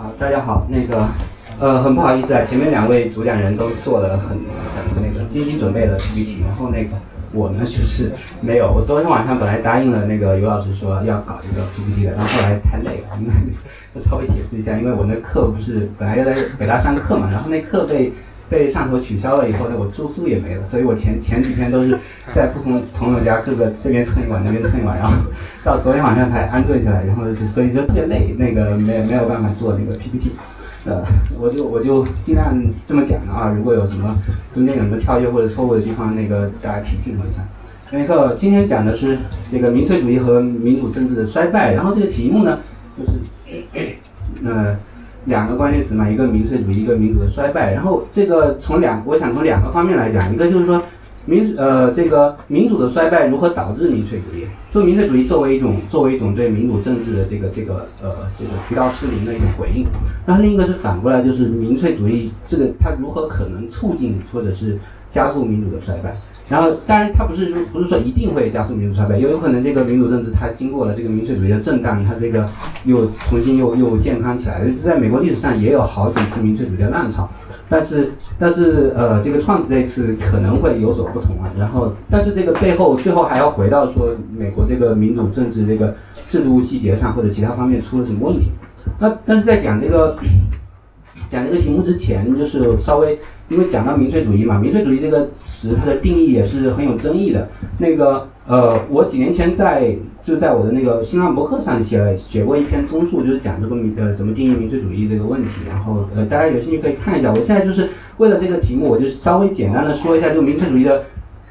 啊，大家好，那个，呃，很不好意思啊，前面两位主讲人都做了很很那个精心准备的 PPT，然后那个我呢就是没有，我昨天晚上本来答应了那个尤老师说要搞一个 PPT 的，然后后来太累了，因 为稍微解释一下，因为我那课不是本来要在北大上课嘛，然后那课被。被上头取消了以后呢，我住宿也没了，所以我前前几天都是 在不同朋友家各个这边蹭一晚，那边蹭一晚，然后 到昨天晚上才安顿下来，然后就所以就特别累，那个没没有办法做那个 PPT，呃，我就我就尽量这么讲啊，如果有什么中间有什么跳跃或者错误的地方，那个大家提醒我一下。那个今天讲的是这个民粹主义和民主政治的衰败，然后这个题目呢就是，呃。两个关键词嘛，一个民粹主义，一个民主的衰败。然后这个从两，我想从两个方面来讲，一个就是说民呃这个民主的衰败如何导致民粹主义？说民粹主义作为一种作为一种对民主政治的这个这个呃这个渠道失灵的一种回应。然后另一个是反过来，就是民粹主义这个它如何可能促进或者是加速民主的衰败？然后，当然，它不是说不是说一定会加速民主衰败，也有可能这个民主政治它经过了这个民粹主义的震荡，它这个又重新又又健康起来。了。在美国历史上也有好几次民粹主义的浪潮，但是但是呃，这个创这次可能会有所不同啊。然后，但是这个背后最后还要回到说美国这个民主政治这个制度细节上或者其他方面出了什么问题。那但是在讲这个。讲这个题目之前，就是稍微因为讲到民粹主义嘛，民粹主义这个词它的定义也是很有争议的。那个呃，我几年前在就在我的那个新浪博客上写了写过一篇综述，就是讲这个民呃怎么定义民粹主义这个问题。然后呃大家有兴趣可以看一下。我现在就是为了这个题目，我就稍微简单的说一下这个民粹主义的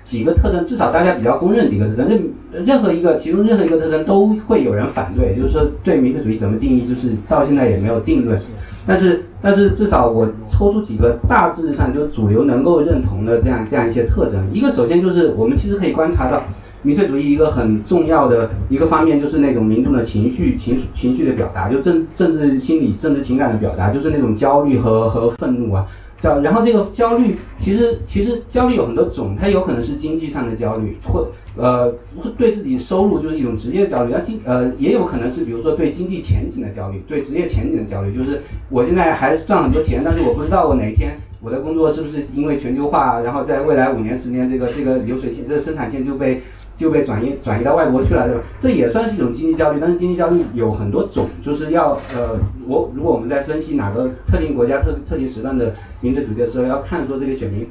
几个特征，至少大家比较公认几个特征。任任何一个其中任何一个特征都会有人反对，就是说对民粹主义怎么定义，就是到现在也没有定论。但是，但是至少我抽出几个大致上就主流能够认同的这样这样一些特征。一个首先就是我们其实可以观察到，民粹主义一个很重要的一个方面就是那种民众的情绪情绪情绪的表达，就政政治心理、政治情感的表达，就是那种焦虑和和愤怒啊。叫，然后这个焦虑其实其实焦虑有很多种，它有可能是经济上的焦虑，或呃对自己收入就是一种职业焦虑，那经呃也有可能是比如说对经济前景的焦虑，对职业前景的焦虑，就是我现在还赚很多钱，但是我不知道我哪一天我的工作是不是因为全球化，然后在未来五年十年这个这个流水线这个生产线就被。就被转移转移到外国去了，对吧？这也算是一种经济焦虑，但是经济焦虑有很多种，就是要呃，我如果我们在分析哪个特定国家特特定时段的民粹主义的时候，要看说这个选民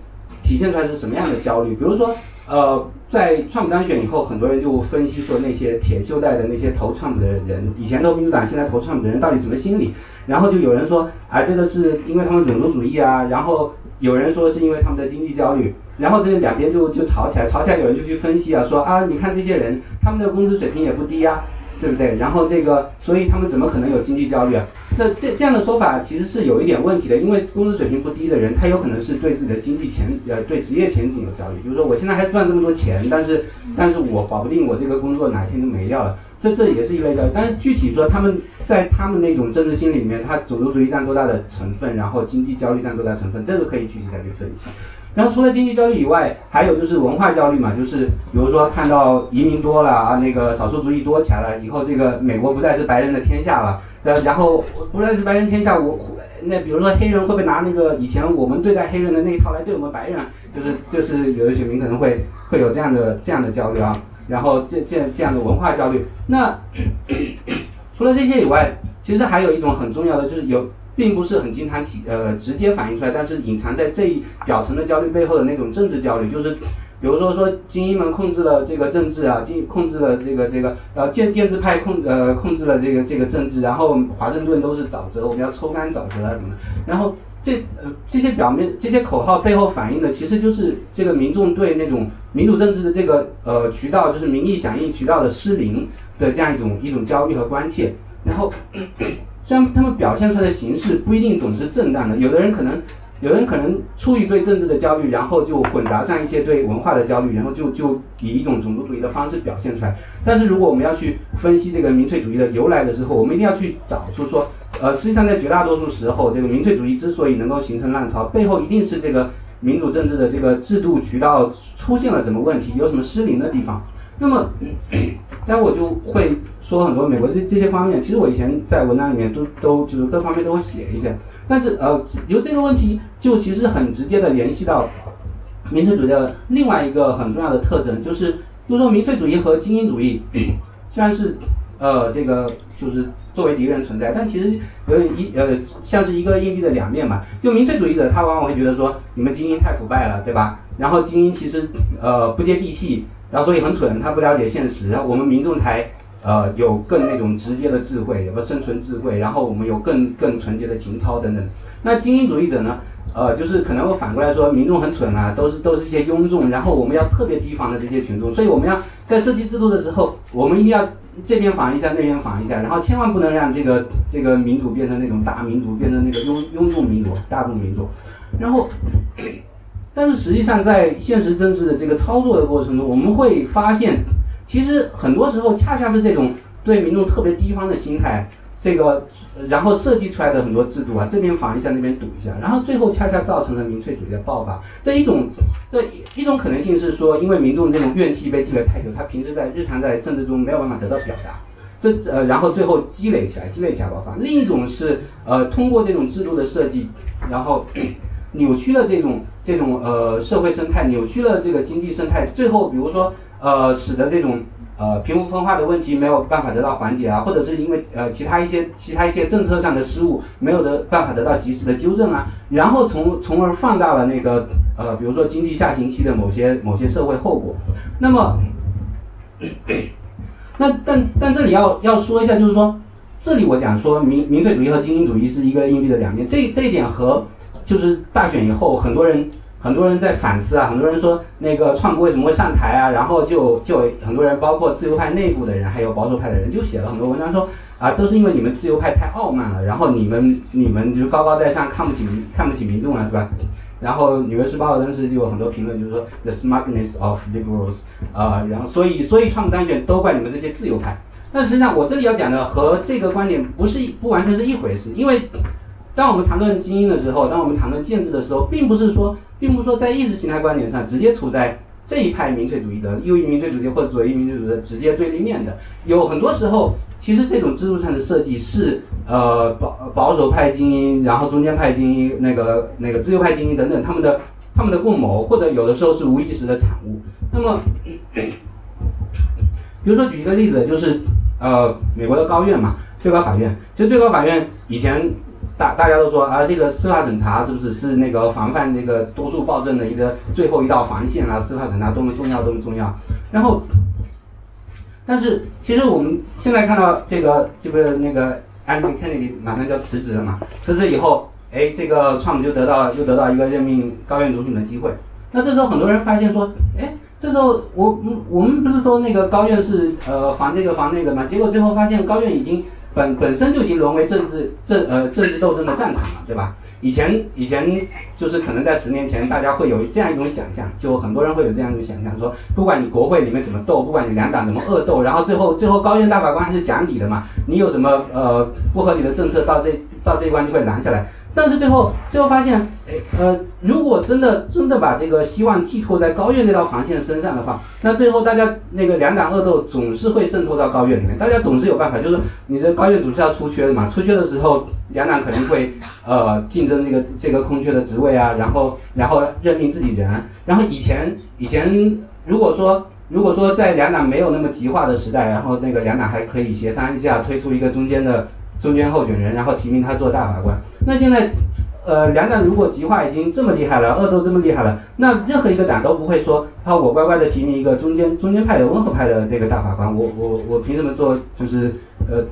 体现出来是什么样的焦虑。比如说，呃，在川普当选以后，很多人就分析说那些铁锈带的那些投川普的人，以前投民主党，现在投川普的人到底什么心理？然后就有人说，啊，这个是因为他们种族主义啊，然后有人说是因为他们的经济焦虑。然后这两边就就吵起来，吵起来有人就去分析啊，说啊，你看这些人，他们的工资水平也不低呀，对不对？然后这个，所以他们怎么可能有经济焦虑啊？那这这样的说法其实是有一点问题的，因为工资水平不低的人，他有可能是对自己的经济前呃对职业前景有焦虑，就是说我现在还赚这么多钱，但是但是我保不定我这个工作哪天就没掉了，这这也是一类焦虑。但是具体说他们在他们那种政治心里面，他种族主义占多大的成分，然后经济焦虑占多大成分，这个可以具体再去分析。然后除了经济焦虑以外，还有就是文化焦虑嘛，就是比如说看到移民多了啊，那个少数族裔多起来了，以后这个美国不再是白人的天下了，呃，然后不再是白人天下，我那比如说黑人会不会拿那个以前我们对待黑人的那一套来对我们白人？就是就是有的选民可能会会有这样的这样的焦虑啊，然后这这这样的文化焦虑。那 除了这些以外，其实还有一种很重要的就是有。并不是很经常体呃直接反映出来，但是隐藏在这一表层的焦虑背后的那种政治焦虑，就是比如说说精英们控制了这个政治啊，精控制了这个这个呃建建制派控呃控制了这个这个政治，然后华盛顿都是沼泽，我们要抽干沼泽啊什么，然后这呃这些表面这些口号背后反映的其实就是这个民众对那种民主政治的这个呃渠道，就是民意响应渠道的失灵的这样一种一种焦虑和关切，然后。虽然他们表现出来的形式不一定总是正当的，有的人可能，有人可能出于对政治的焦虑，然后就混杂上一些对文化的焦虑，然后就就以一种种族主义的方式表现出来。但是如果我们要去分析这个民粹主义的由来的时候，我们一定要去找出说，呃，实际上在绝大多数时候，这个民粹主义之所以能够形成浪潮，背后一定是这个民主政治的这个制度渠道出现了什么问题，有什么失灵的地方。那么，待会我就会说很多美国这这些方面。其实我以前在文章里面都都就是各方面都会写一些。但是呃，由这个问题就其实很直接的联系到民粹主义的另外一个很重要的特征，就是就说民粹主义和精英主义 虽然是呃这个就是作为敌人存在，但其实有一呃像是一个硬币的两面嘛。就民粹主义者他往往会觉得说你们精英太腐败了，对吧？然后精英其实呃不接地气。然后所以很蠢，他不了解现实，然后我们民众才呃有更那种直接的智慧，有个生存智慧，然后我们有更更纯洁的情操等等。那精英主义者呢，呃，就是可能会反过来说，民众很蠢啊，都是都是一些庸众，然后我们要特别提防的这些群众，所以我们要在设计制度的时候，我们一定要这边防一下，那边防一下，然后千万不能让这个这个民主变成那种大民主，变成那个庸庸众民主、大众民主，然后。但是实际上，在现实政治的这个操作的过程中，我们会发现，其实很多时候恰恰是这种对民众特别提防的心态，这个然后设计出来的很多制度啊，这边防一下，那边堵一下，然后最后恰恰造成了民粹主义的爆发。这一种这一种可能性是说，因为民众这种怨气被积累太久，他平时在日常在政治中没有办法得到表达，这呃然后最后积累起来，积累起来爆发。另一种是呃通过这种制度的设计，然后扭曲了这种。这种呃社会生态扭曲了这个经济生态，最后比如说呃使得这种呃贫富分化的问题没有办法得到缓解啊，或者是因为呃其他一些其他一些政策上的失误没有的办法得到及时的纠正啊，然后从从而放大了那个呃比如说经济下行期的某些某些社会后果。那么，那但但这里要要说一下，就是说这里我讲说民民粹主义和精英主义是一个硬币的两面，这这一点和就是大选以后很多人。很多人在反思啊，很多人说那个川普为什么会上台啊？然后就就很多人，包括自由派内部的人，还有保守派的人，就写了很多文章说啊，都是因为你们自由派太傲慢了，然后你们你们就高高在上，看不起民看不起民众啊，对吧？然后《纽约时报》当时就有很多评论，就是说 the smugness of liberals 啊，然后所以所以川普当选都怪你们这些自由派。但实际上我这里要讲的和这个观点不是不完全是一回事，因为当我们谈论精英的时候，当我们谈论建制的时候，并不是说。并不是说在意识形态观点上直接处在这一派民粹主义者、右翼民粹主义或者左翼民粹主义者直接对立面的。有很多时候，其实这种制度上的设计是呃保保守派精英，然后中间派精英，那个那个自由派精英等等他们的他们的共谋，或者有的时候是无意识的产物。那么，比如说举一个例子，就是呃美国的高院嘛，最高法院，其实最高法院以前。大大家都说啊，这个司法审查是不是是那个防范那个多数暴政的一个最后一道防线啊？司法审查多么重要，多么重要。然后，但是其实我们现在看到这个这个那个 Anthony Kennedy 马上就要辞职了嘛？辞职以后，哎，这个川普就得到又得到一个任命高院总统的机会。那这时候很多人发现说，哎，这时候我我们不是说那个高院是呃防这个防那个嘛？结果最后发现高院已经。本本身就已经沦为政治政呃政治斗争的战场了，对吧？以前以前就是可能在十年前，大家会有这样一种想象，就很多人会有这样一种想象，说不管你国会里面怎么斗，不管你两党怎么恶斗，然后最后最后高院大法官还是讲理的嘛，你有什么呃不合理的政策到这到这一关就会拦下来。但是最后，最后发现，哎，呃，如果真的真的把这个希望寄托在高院那道防线身上的话，那最后大家那个两党恶斗总是会渗透到高院里面，大家总是有办法，就是你这高院总是要出缺的嘛，出缺的时候，两党肯定会呃 竞争这个这个空缺的职位啊，然后然后任命自己人，然后以前以前如果说如果说在两党没有那么极化的时代，然后那个两党还可以协商一下推出一个中间的。中间候选人，然后提名他做大法官。那现在，呃，两党如果极化已经这么厉害了，恶斗这么厉害了，那任何一个党都不会说，啊，我乖乖的提名一个中间中间派的温和派的那个大法官，我我我凭什么做就是呃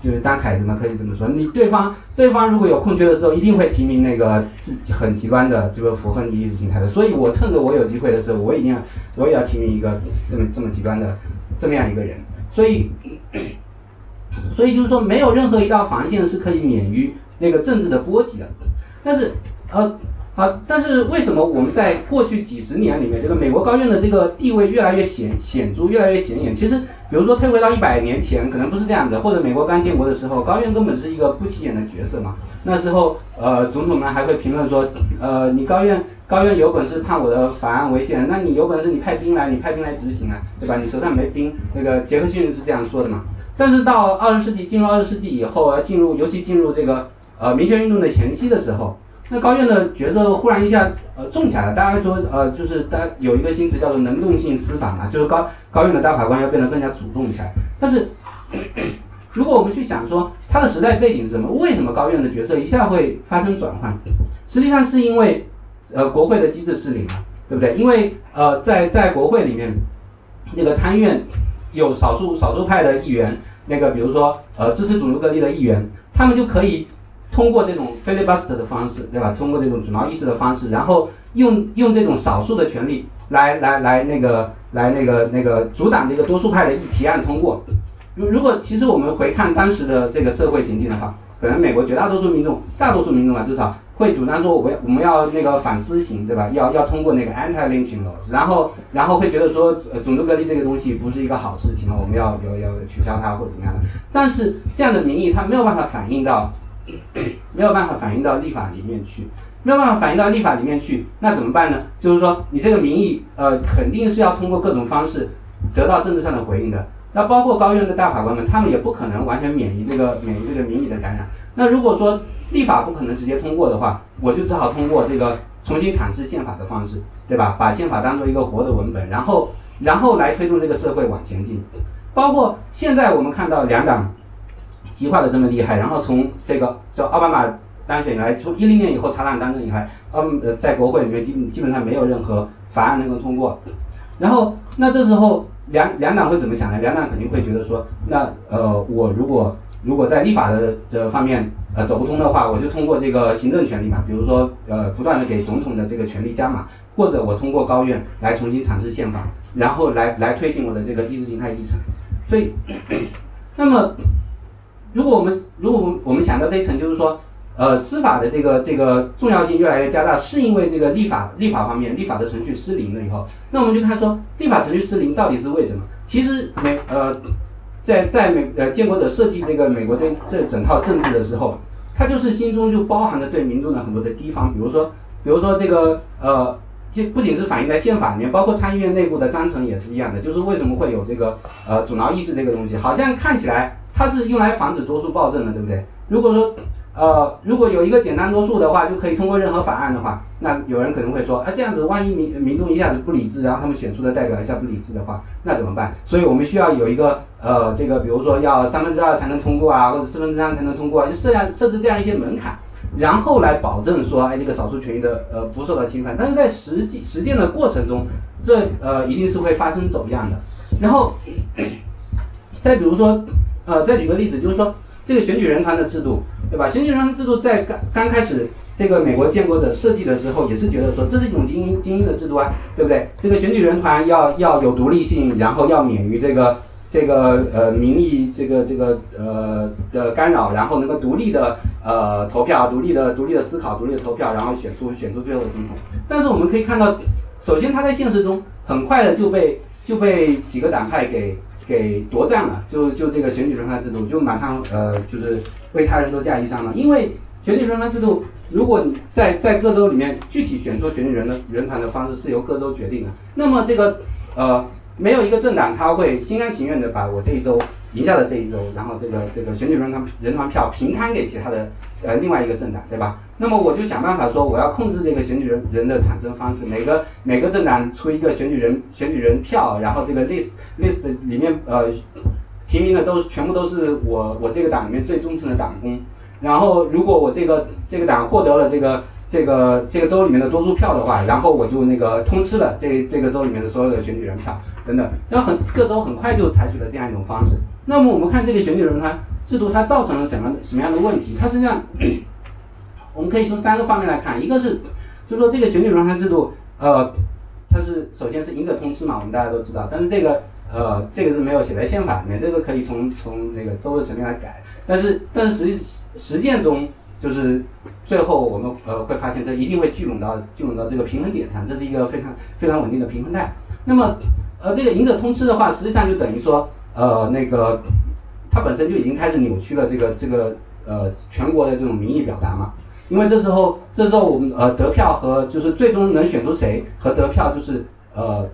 就是当凯子嘛，可以这么说。你对方对方如果有空缺的时候，一定会提名那个自己很极端的，这个符合你意识形态的。所以我趁着我有机会的时候，我一定要我也要提名一个这么这么极端的这么样一个人。所以。所以就是说，没有任何一道防线是可以免于那个政治的波及的。但是，呃，好，但是为什么我们在过去几十年里面，这个美国高院的这个地位越来越显显著，越来越显眼？其实，比如说退回到一百年前，可能不是这样子，或者美国刚建国的时候，高院根本是一个不起眼的角色嘛。那时候，呃，总统们还会评论说，呃，你高院高院有本事判我的法案违宪，那你有本事你派兵来，你派兵来执行啊，对吧？你手上没兵，那个杰克逊是这样说的嘛。但是到二十世纪，进入二十世纪以后，进入尤其进入这个呃民权运动的前期的时候。那高院的角色忽然一下呃重起来了，大家说呃就是大有一个新词叫做能动性司法嘛，就是高高院的大法官要变得更加主动起来。但是 如果我们去想说它的时代背景是什么，为什么高院的角色一下会发生转换？实际上是因为呃国会的机制失灵了，对不对？因为呃在在国会里面，那个参议院有少数少数派的议员，那个比如说呃支持种族隔离的议员，他们就可以。通过这种 filibuster 的方式，对吧？通过这种主挠意识的方式，然后用用这种少数的权利来来来那个来那个那个阻挡这个多数派的议提案通过。如如果其实我们回看当时的这个社会情境的话，可能美国绝大多数民众，大多数民众啊，至少会主张说，我们我们要那个反思型，对吧？要要通过那个 anti-lynching laws，然后然后会觉得说，呃，种族隔离这个东西不是一个好事情，我们要要要取消它或怎么样的。但是这样的民意，它没有办法反映到。没有办法反映到立法里面去，没有办法反映到立法里面去，那怎么办呢？就是说，你这个民意，呃，肯定是要通过各种方式得到政治上的回应的。那包括高院的大法官们，他们也不可能完全免于这个免于这个民意的感染。那如果说立法不可能直接通过的话，我就只好通过这个重新阐释宪法的方式，对吧？把宪法当做一个活的文本，然后然后来推动这个社会往前进。包括现在我们看到两党。极化的这么厉害，然后从这个叫奥巴马当选以来，从一零年以后查党当政以来，嗯呃，在国会里面基本基本上没有任何法案能够通过。然后那这时候两两党会怎么想呢？两党肯定会觉得说，那呃我如果如果在立法的这方面呃走不通的话，我就通过这个行政权力嘛，比如说呃不断的给总统的这个权力加码，或者我通过高院来重新阐释宪法，然后来来推行我的这个意识形态议程。所以，那么。如果我们如果我们想到这一层，就是说，呃，司法的这个这个重要性越来越加大，是因为这个立法立法方面立法的程序失灵了以后，那我们就看说立法程序失灵到底是为什么？其实美呃，在在美呃建国者设计这个美国这这整套政治的时候，他就是心中就包含着对民众的很多的提防，比如说比如说这个呃，这不仅是反映在宪法里面，包括参议院内部的章程也是一样的，就是为什么会有这个呃阻挠意识这个东西，好像看起来。它是用来防止多数暴政的，对不对？如果说，呃，如果有一个简单多数的话，就可以通过任何法案的话，那有人可能会说，啊，这样子万一民民众一下子不理智，然后他们选出的代表一下不理智的话，那怎么办？所以我们需要有一个，呃，这个比如说要三分之二才能通过啊，或者四分之三才能通过，就设样设置这样一些门槛，然后来保证说，哎，这个少数权益的呃不受到侵犯。但是在实际实践的过程中，这呃一定是会发生走样的。然后，再比如说。呃，再举个例子，就是说这个选举人团的制度，对吧？选举人制度在刚刚开始这个美国建国者设计的时候，也是觉得说这是一种精英精英的制度啊，对不对？这个选举人团要要有独立性，然后要免于这个这个呃民意这个这个呃的干扰，然后能够独立的呃投票，独立的独立的思考，独立的投票，然后选出选出最后的总统。但是我们可以看到，首先他在现实中很快的就被就被几个党派给。给夺占了，就就这个选举人团制度，就马上呃，就是为他人都嫁衣裳了。因为选举人团制度，如果你在在各州里面具体选出选举人的人团的方式是由各州决定的，那么这个呃，没有一个政党他会心甘情愿的把我这一州。赢下了这一周，然后这个这个选举人团人团票平摊给其他的呃另外一个政党，对吧？那么我就想办法说，我要控制这个选举人人的产生方式，每个每个政党出一个选举人选举人票，然后这个 list list 里面呃提名的都是全部都是我我这个党里面最忠诚的党工，然后如果我这个这个党获得了这个这个这个州里面的多数票的话，然后我就那个通吃了这这个州里面的所有的选举人票等等，然后很各州很快就采取了这样一种方式。那么我们看这个选举人团制度，它造成了什么什么样的问题？它实际上，我们可以从三个方面来看，一个是，就是说这个选举人团制度，呃，它是首先是赢者通吃嘛，我们大家都知道，但是这个呃，这个是没有写在宪法里面，这个可以从从那个州的层面来改，但是但是实际实践中就是最后我们呃会发现，这一定会聚拢到聚拢到这个平衡点上，这是一个非常非常稳定的平衡带。那么，呃，这个赢者通吃的话，实际上就等于说，呃，那个它本身就已经开始扭曲了这个这个呃全国的这种民意表达嘛。因为这时候这时候我们呃得票和就是最终能选出谁和得票就是呃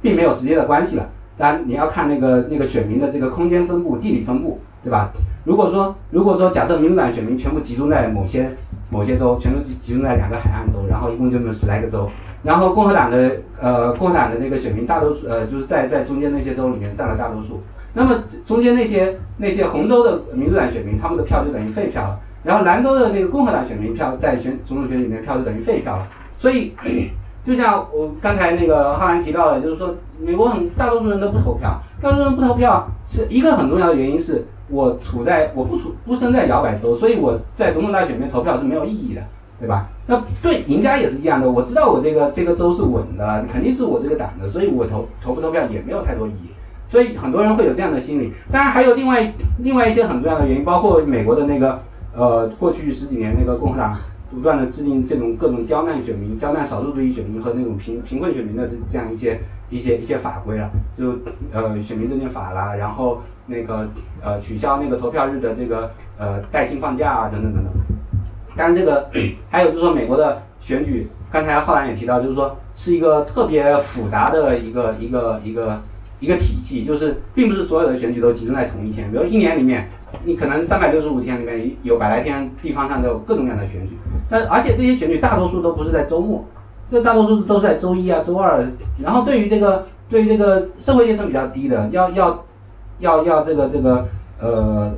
并没有直接的关系了。当然你要看那个那个选民的这个空间分布、地理分布，对吧？如果说如果说假设民主党选民全部集中在某些某些州，全都集集中在两个海岸州，然后一共就那么十来个州，然后共和党的呃共和党的那个选民大多数呃就是在在中间那些州里面占了大多数，那么中间那些那些红州的民主党选民他们的票就等于废票。了，然后兰州的那个共和党选民票在选总统选举里面票就等于废票。了，所以 就像我刚才那个浩然提到了，就是说美国很大多数人都不投票，大多数人不投票是一个很重要的原因是。我处在我不处不生在摇摆州，所以我在总统大选里面投票是没有意义的，对吧？那对赢家也是一样的，我知道我这个这个州是稳的，肯定是我这个党的，所以我投投不投票也没有太多意义。所以很多人会有这样的心理。当然还有另外另外一些很重要的原因，包括美国的那个呃过去十几年那个共和党不断的制定这种各种刁难选民、刁难少数主义选民和那种贫贫困选民的这这样一些一些一些法规了，就呃选民证件法啦，然后。那个呃，取消那个投票日的这个呃带薪放假啊，等等等等。当然，这个还有就是说，美国的选举，刚才浩然也提到，就是说是一个特别复杂的一个一个一个一个体系，就是并不是所有的选举都集中在同一天。比如一年里面，你可能三百六十五天里面有百来天地方上都有各种各样的选举。那而且这些选举大多数都不是在周末，这大多数都是在周一啊、周二。然后对于这个对于这个社会阶层比较低的，要要。要要这个这个呃，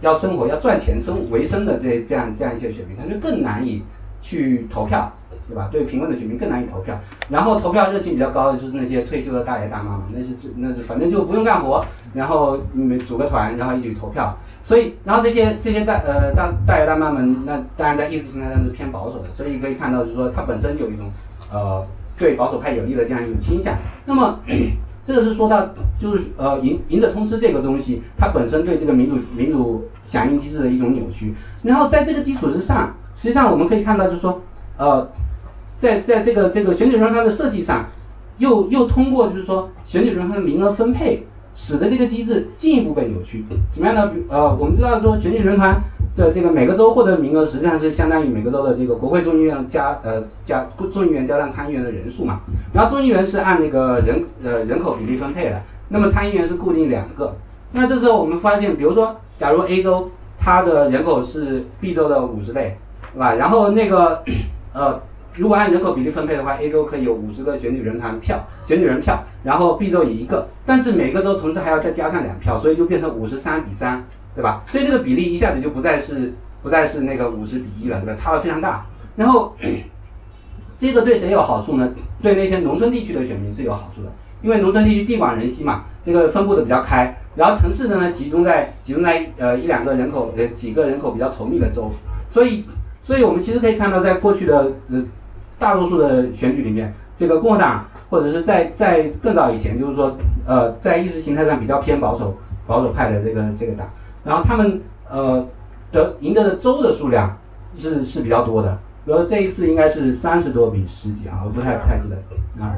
要生活要赚钱生维生的这这样这样一些选民，他就更难以去投票，对吧？对贫困的选民更难以投票。然后投票热情比较高的就是那些退休的大爷大妈嘛，那是那是反正就不用干活，然后你们组个团，然后一起投票。所以，然后这些这些大呃大大爷大妈们，那当然在意识形态上是偏保守的，所以可以看到就是说，它本身就有一种呃对保守派有利的这样一种倾向。那么。这个是说到，就是呃，赢赢者通吃这个东西，它本身对这个民主民主响应机制的一种扭曲。然后在这个基础之上，实际上我们可以看到，就是说，呃，在在这个这个选举人团的设计上，又又通过就是说选举人团的名额分配，使得这个机制进一步被扭曲。怎么样呢？呃，我们知道说选举人团。这这个每个州获得名额实际上是相当于每个州的这个国会众议院加呃加众议员加上参议员的人数嘛，然后众议员是按那个人呃人口比例分配的，那么参议员是固定两个。那这时候我们发现，比如说，假如 A 州它的人口是 B 州的五十倍，对吧？然后那个呃如果按人口比例分配的话，A 州可以有五十个选举人团票选举人票，然后 B 州一个，但是每个州同时还要再加上两票，所以就变成五十三比三。对吧？所以这个比例一下子就不再是不再是那个五十比一了，对吧？差的非常大。然后 这个对谁有好处呢？对那些农村地区的选民是有好处的，因为农村地区地广人稀嘛，这个分布的比较开。然后城市的呢，集中在集中在呃一两个人口呃几个人口比较稠密的州。所以，所以我们其实可以看到，在过去的呃大多数的选举里面，这个共和党或者是在在更早以前，就是说呃在意识形态上比较偏保守保守派的这个这个党。然后他们呃得赢得的州的数量是是比较多的，比如这一次应该是三十多比十几啊，我不太不太记得啊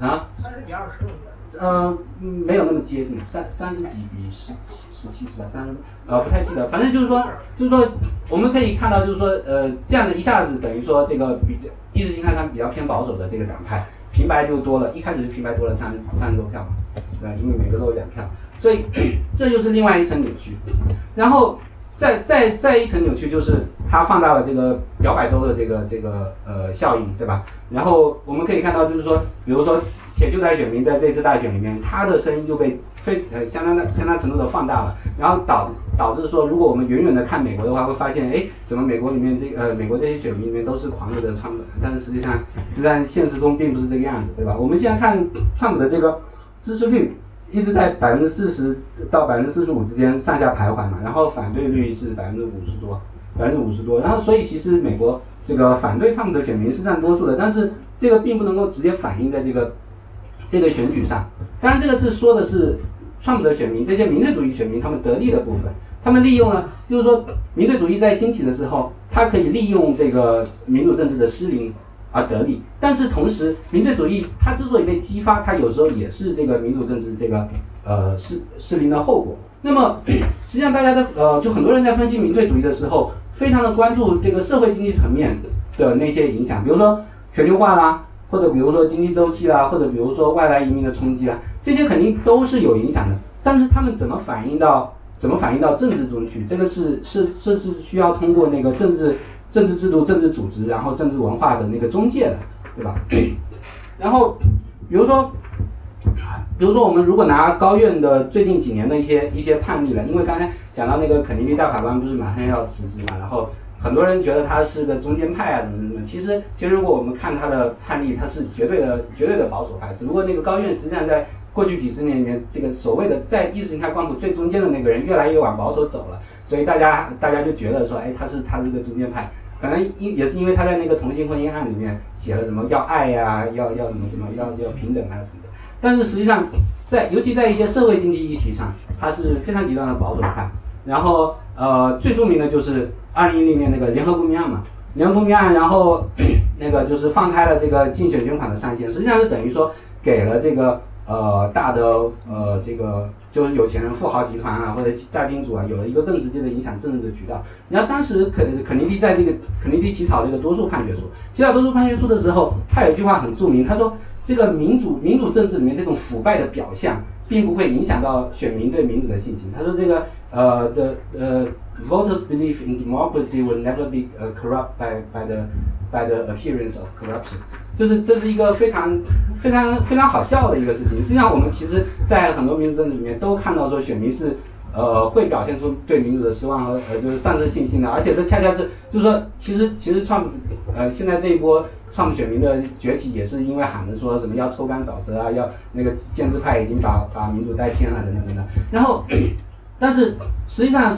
啊三十比二十呃没有那么接近，三三十几比十七十七是吧？三十呃不太记得，反正就是说就是说我们可以看到就是说呃这样的一下子等于说这个比意识形态上比较偏保守的这个党派平白就多了，一开始就平白多了三三十多票嘛，对吧？因为每个都有两票。所以 这就是另外一层扭曲，然后再再再一层扭曲就是它放大了这个摇摆州的这个这个呃效应，对吧？然后我们可以看到，就是说，比如说铁锈带选民在这次大选里面，他的声音就被非呃相当的相当程度的放大了，然后导导致说，如果我们远远的看美国的话，会发现，哎，怎么美国里面这呃美国这些选民里面都是狂热的川普，但是实际上实际上现实中并不是这个样子，对吧？我们现在看川普的这个支持率。一直在百分之四十到百分之四十五之间上下徘徊嘛，然后反对率是百分之五十多，百分之五十多，然后所以其实美国这个反对川普的选民是占多数的，但是这个并不能够直接反映在这个这个选举上。当然，这个是说的是川普的选民，这些民粹主义选民他们得利的部分，他们利用了，就是说民粹主义在兴起的时候。它可以利用这个民主政治的失灵而得利。但是同时，民粹主义它之所以被激发，它有时候也是这个民主政治这个呃失失灵的后果。那么实际上，大家的呃，就很多人在分析民粹主义的时候，非常的关注这个社会经济层面的那些影响，比如说全球化啦，或者比如说经济周期啦，或者比如说外来移民的冲击啦，这些肯定都是有影响的。但是他们怎么反映到怎么反映到政治中去？这个是是是是需要通过那个政治政治制度、政治组织，然后政治文化的那个中介的，对吧？然后比如说。比如说，我们如果拿高院的最近几年的一些一些判例了，因为刚才讲到那个肯尼迪大法官不是马上要辞职嘛，然后很多人觉得他是个中间派啊，怎么怎么。其实，其实如果我们看他的判例，他是绝对的绝对的保守派。只不过那个高院实际上在过去几十年里面，这个所谓的在意识形态光谱最中间的那个人越来越往保守走了，所以大家大家就觉得说，哎，他是他是个中间派。可能因也是因为他在那个同性婚姻案里面写了什么要爱呀，要要什么什么要要平等啊什么的。但是实际上，在尤其在一些社会经济议题上，他是非常极端的保守派。然后，呃，最著名的就是二零一零年那个联合公民案嘛，联合公民案，然后那个就是放开了这个竞选捐款的上限，实际上是等于说给了这个呃大的呃这个就是有钱人富豪集团啊或者大金主啊有了一个更直接的影响政治的渠道。然后当时肯肯尼迪在这个肯尼迪起草这个多数判决书，起草多数判决书的时候，他有一句话很著名，他说。这个民主民主政治里面这种腐败的表象，并不会影响到选民对民主的信心。他说这个呃的呃，voters believe in democracy will never be corrupt by by the by the appearance of corruption。就是这是一个非常非常非常好笑的一个事情。实际上我们其实，在很多民主政治里面都看到说选民是呃会表现出对民主的失望和呃就是丧失信心的。而且这恰恰是就是说，其实其实创呃现在这一波。创选民的崛起也是因为喊着说什么要抽干沼泽啊，要那个建制派已经把把民主带偏了等等等等。然后，但是实际上，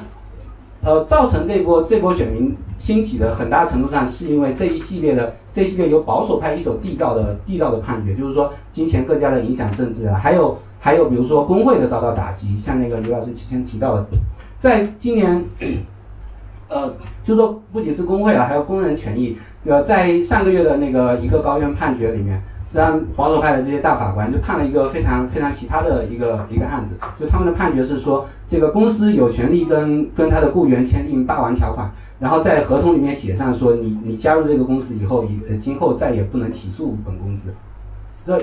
呃，造成这波这波选民兴起的很大程度上是因为这一系列的这一系列由保守派一手缔造的缔造的判决，就是说金钱更加的影响政治了，还有还有比如说工会的遭到打击，像那个刘老师之前提到的，在今年。呃，就说不仅是工会啊，还有工人权益。呃，在上个月的那个一个高院判决里面，虽然保守派的这些大法官就判了一个非常非常奇葩的一个一个案子，就他们的判决是说，这个公司有权利跟跟他的雇员签订霸王条款，然后在合同里面写上说，你你加入这个公司以后，以呃今后再也不能起诉本公司。那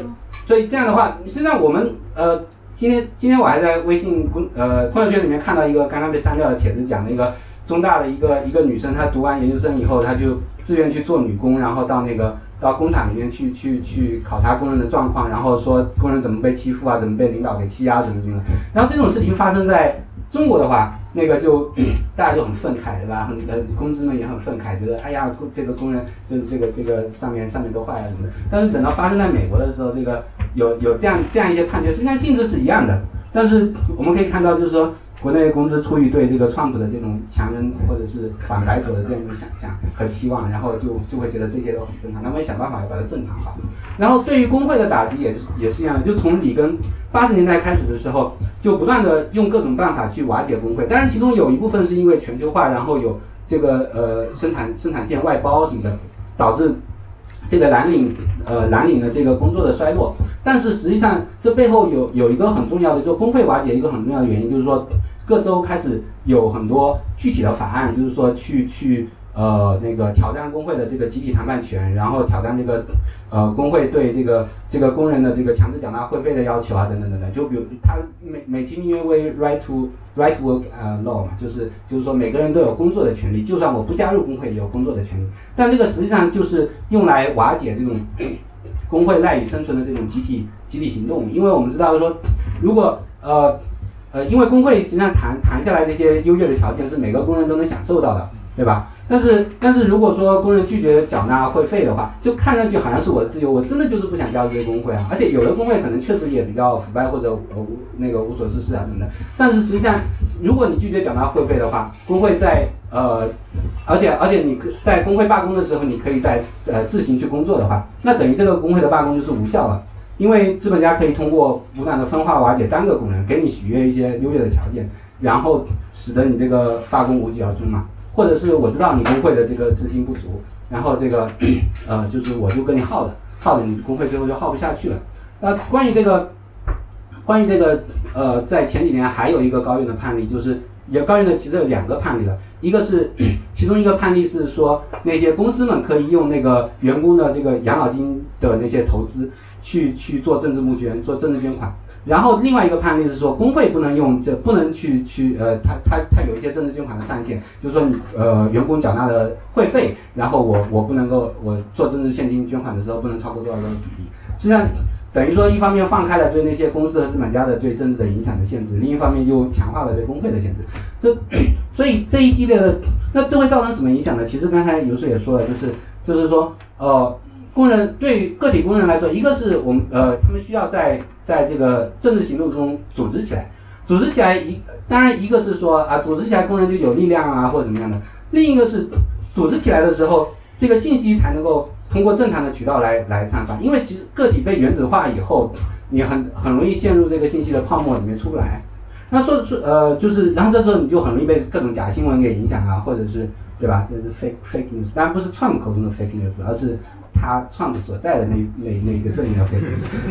所以这样的话，实际上我们呃。今天今天我还在微信公呃朋友圈里面看到一个刚刚被删掉的帖子，讲那个中大的一个一个女生，她读完研究生以后，她就自愿去做女工，然后到那个到工厂里面去去去考察工人的状况，然后说工人怎么被欺负啊，怎么被领导给欺压什么什么的。然后这种事情发生在中国的话。那个就 大家就很愤慨，对吧？很呃，工资们也很愤慨，觉得哎呀，这个工人就是这个这个上面上面都坏了什么的。但是等到发生在美国的时候，这个有有这样这样一些判决，实际上性质是一样的。但是我们可以看到，就是说。国内公司出于对这个川普的这种强人或者是反改左的这样一种想象和期望，然后就就会觉得这些都很正常，那么想办法要把它正常化。然后对于工会的打击也是也是一样的，就从里根八十年代开始的时候，就不断的用各种办法去瓦解工会。当然，其中有一部分是因为全球化，然后有这个呃生产生产线外包什么的，导致。这个蓝领，呃，蓝领的这个工作的衰落，但是实际上这背后有有一个很重要的，就工会瓦解一个很重要的原因，就是说各州开始有很多具体的法案，就是说去去。呃，那个挑战工会的这个集体谈判权，然后挑战这个，呃，工会对这个这个工人的这个强制缴纳会费的要求啊，等等等等。就比如他美美其名曰为 right to right to work 呃 law 嘛，就是就是说每个人都有工作的权利，就算我不加入工会也有工作的权利。但这个实际上就是用来瓦解这种工会赖以生存的这种集体集体行动，因为我们知道说，如果呃呃，因为工会实际上谈谈下来这些优越的条件是每个工人都能享受到的，对吧？但是，但是如果说工人拒绝缴纳会费的话，就看上去好像是我的自由，我真的就是不想加入这个工会啊。而且有的工会可能确实也比较腐败或者呃那个无所事事啊什么的。但是实际上，如果你拒绝缴纳会费的话，工会在呃，而且而且你在工会罢工的时候，你可以在呃自行去工作的话，那等于这个工会的罢工就是无效了，因为资本家可以通过不断的分化瓦解单个工人，给你许愿一些优越的条件，然后使得你这个罢工无疾而终嘛。或者是我知道你工会的这个资金不足，然后这个呃就是我就跟你耗着，耗着你工会最后就耗不下去了。那关于这个，关于这个呃在前几年还有一个高院的判例，就是也高院的其实有两个判例了，一个是 其中一个判例是说那些公司们可以用那个员工的这个养老金的那些投资去去做政治募捐，做政治捐款。然后另外一个判例是说，工会不能用这不能去去呃，他他他有一些政治捐款的上限，就是说你呃员工缴纳的会费，然后我我不能够我做政治现金捐款的时候不能超过多少多少比例。实际上等于说一方面放开了对那些公司和资本家的对政治的影响的限制，另一方面又强化了对工会的限制。这所以这一系列的，那这会造成什么影响呢？其实刚才尤师也说了，就是就是说呃。工人对于个体工人来说，一个是我们呃，他们需要在在这个政治行动中组织起来，组织起来一当然一个是说啊，组织起来工人就有力量啊，或者怎么样的。另一个是组织起来的时候，这个信息才能够通过正常的渠道来来散发。因为其实个体被原子化以后，你很很容易陷入这个信息的泡沫里面出不来。那说说呃，就是然后这时候你就很容易被各种假新闻给影响啊，或者是对吧？这是 fake fake news，当然不是川普口中的 fake news，而是。他创的所在的那那那个特定的会，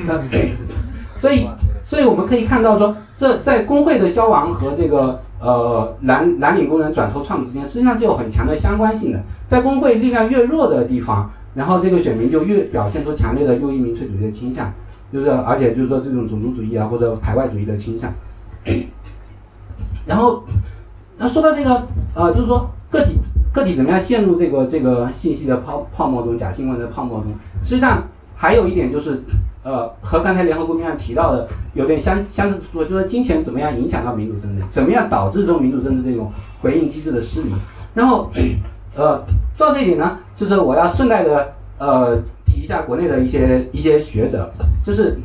那所以所以我们可以看到说，这在工会的消亡和这个呃蓝蓝领工人转投创之间，实际上是有很强的相关性的。在工会力量越弱的地方，然后这个选民就越表现出强烈的右翼民粹主义的倾向，就是而且就是说这种种族主义啊或者排外主义的倾向。然后那说到这个呃，就是说个体。个体怎么样陷入这个这个信息的泡泡沫中、假新闻的泡沫中？实际上还有一点就是，呃，和刚才联合国秘案提到的有点相相似之处，就是金钱怎么样影响到民主政治，怎么样导致这种民主政治这种回应机制的失灵。然后，呃，说到这一点呢，就是我要顺带的呃提一下国内的一些一些学者，就是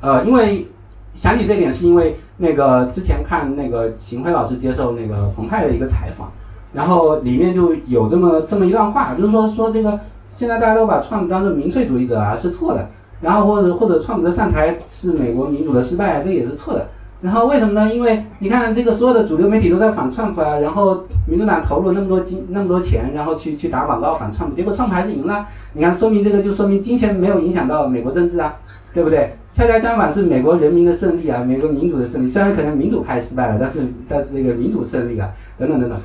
呃，因为想起这一点，是因为那个之前看那个秦晖老师接受那个澎湃的一个采访。然后里面就有这么这么一段话，就是说说这个现在大家都把川普当成民粹主义者啊，是错的。然后或者或者川普的上台是美国民主的失败，这也是错的。然后为什么呢？因为你看这个所有的主流媒体都在反川普啊，然后民主党投入那么多金那么多钱，然后去去打广告反川普，结果川普还是赢了。你看，说明这个就说明金钱没有影响到美国政治啊，对不对？恰恰相反是美国人民的胜利啊，美国民主的胜利。虽然可能民主派失败了，但是但是这个民主胜利了，等等等等。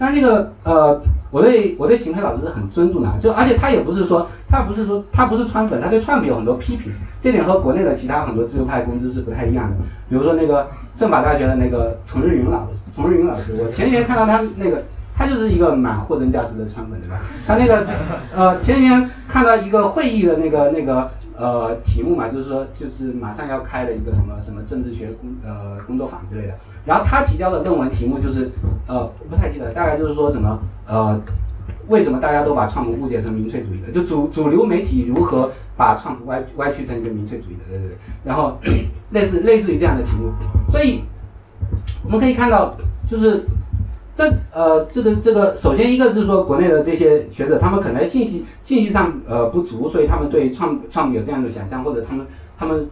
但是这个呃，我对我对秦晖老师是很尊重的，就而且他也不是说他不是说他不是川粉，他对川普有很多批评，这点和国内的其他很多自由派公知是不太一样的。比如说那个政法大学的那个丛日云老师，丛日云老师，我前几天看到他那个，他就是一个满货真价实的川粉，对吧？他那个呃前几天看到一个会议的那个那个呃题目嘛，就是说就是马上要开的一个什么什么政治学工呃工作坊之类的。然后他提交的论文题目就是，呃，不太记得，大概就是说什么，呃，为什么大家都把川普误解成民粹主义的？就主主流媒体如何把川普歪歪曲成一个民粹主义的？对对对。然后类似类似于这样的题目，所以我们可以看到，就是，这呃，这个这个，首先一个是说国内的这些学者，他们可能信息信息上呃不足，所以他们对川川普有这样的想象，或者他们他们。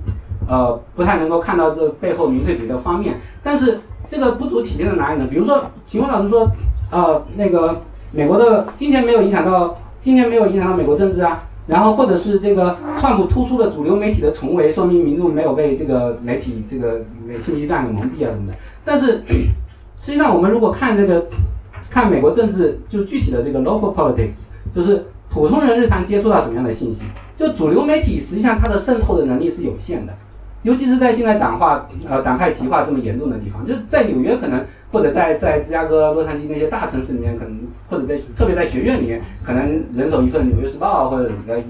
呃，不太能够看到这背后民粹主义的方面，但是这个不足体现在哪里呢？比如说，秦晖老师说，呃，那个美国的金钱没有影响到，金钱没有影响到美国政治啊，然后或者是这个川普突出的主流媒体的重围，说明民众没有被这个媒体这个信息战给蒙蔽啊什么的。但是实际上，我们如果看这个看美国政治，就具体的这个 local politics，就是普通人日常接触到什么样的信息，就主流媒体实际上它的渗透的能力是有限的。尤其是在现在党化呃党派极化这么严重的地方，就是在纽约可能或者在在芝加哥、洛杉矶那些大城市里面，可能或者在特别在学院里面，可能人手一份《纽约时报》或者呃，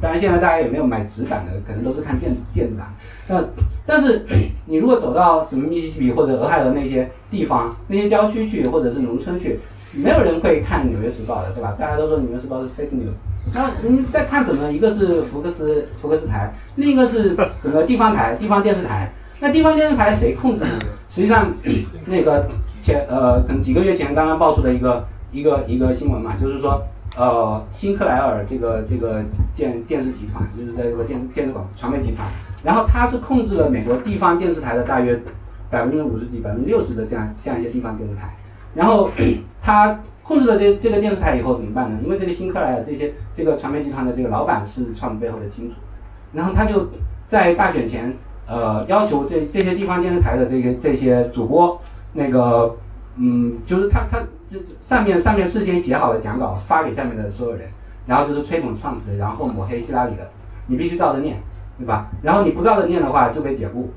当然现在大家也没有买纸版的，可能都是看电电子版。那但是你如果走到什么密西西比或者俄亥俄那些地方、那些郊区去，或者是农村去，没有人会看《纽约时报》的，对吧？大家都说《纽约时报》是 fake news。那你在看什么？一个是福克斯福克斯台，另一个是整个地方台、地方电视台。那地方电视台谁控制呢？实际上，那个前呃，可能几个月前刚刚爆出的一个一个一个新闻嘛，就是说，呃，新克莱尔这个这个电电视集团，就是在这个电电视广传媒集团，然后它是控制了美国地方电视台的大约百分之五十几、百分之六十的这样这样一些地方电视台，然后 它。控制了这这个电视台以后怎么办呢？因为这个新克莱尔这些这个传媒集团的这个老板是川普背后的金主，然后他就在大选前，呃，要求这这些地方电视台的这个这些主播，那个，嗯，就是他他这上面上面事先写好的讲稿发给下面的所有人，然后就是吹捧川普的，然后抹黑希拉里的，你必须照着念，对吧？然后你不照着念的话就被解雇。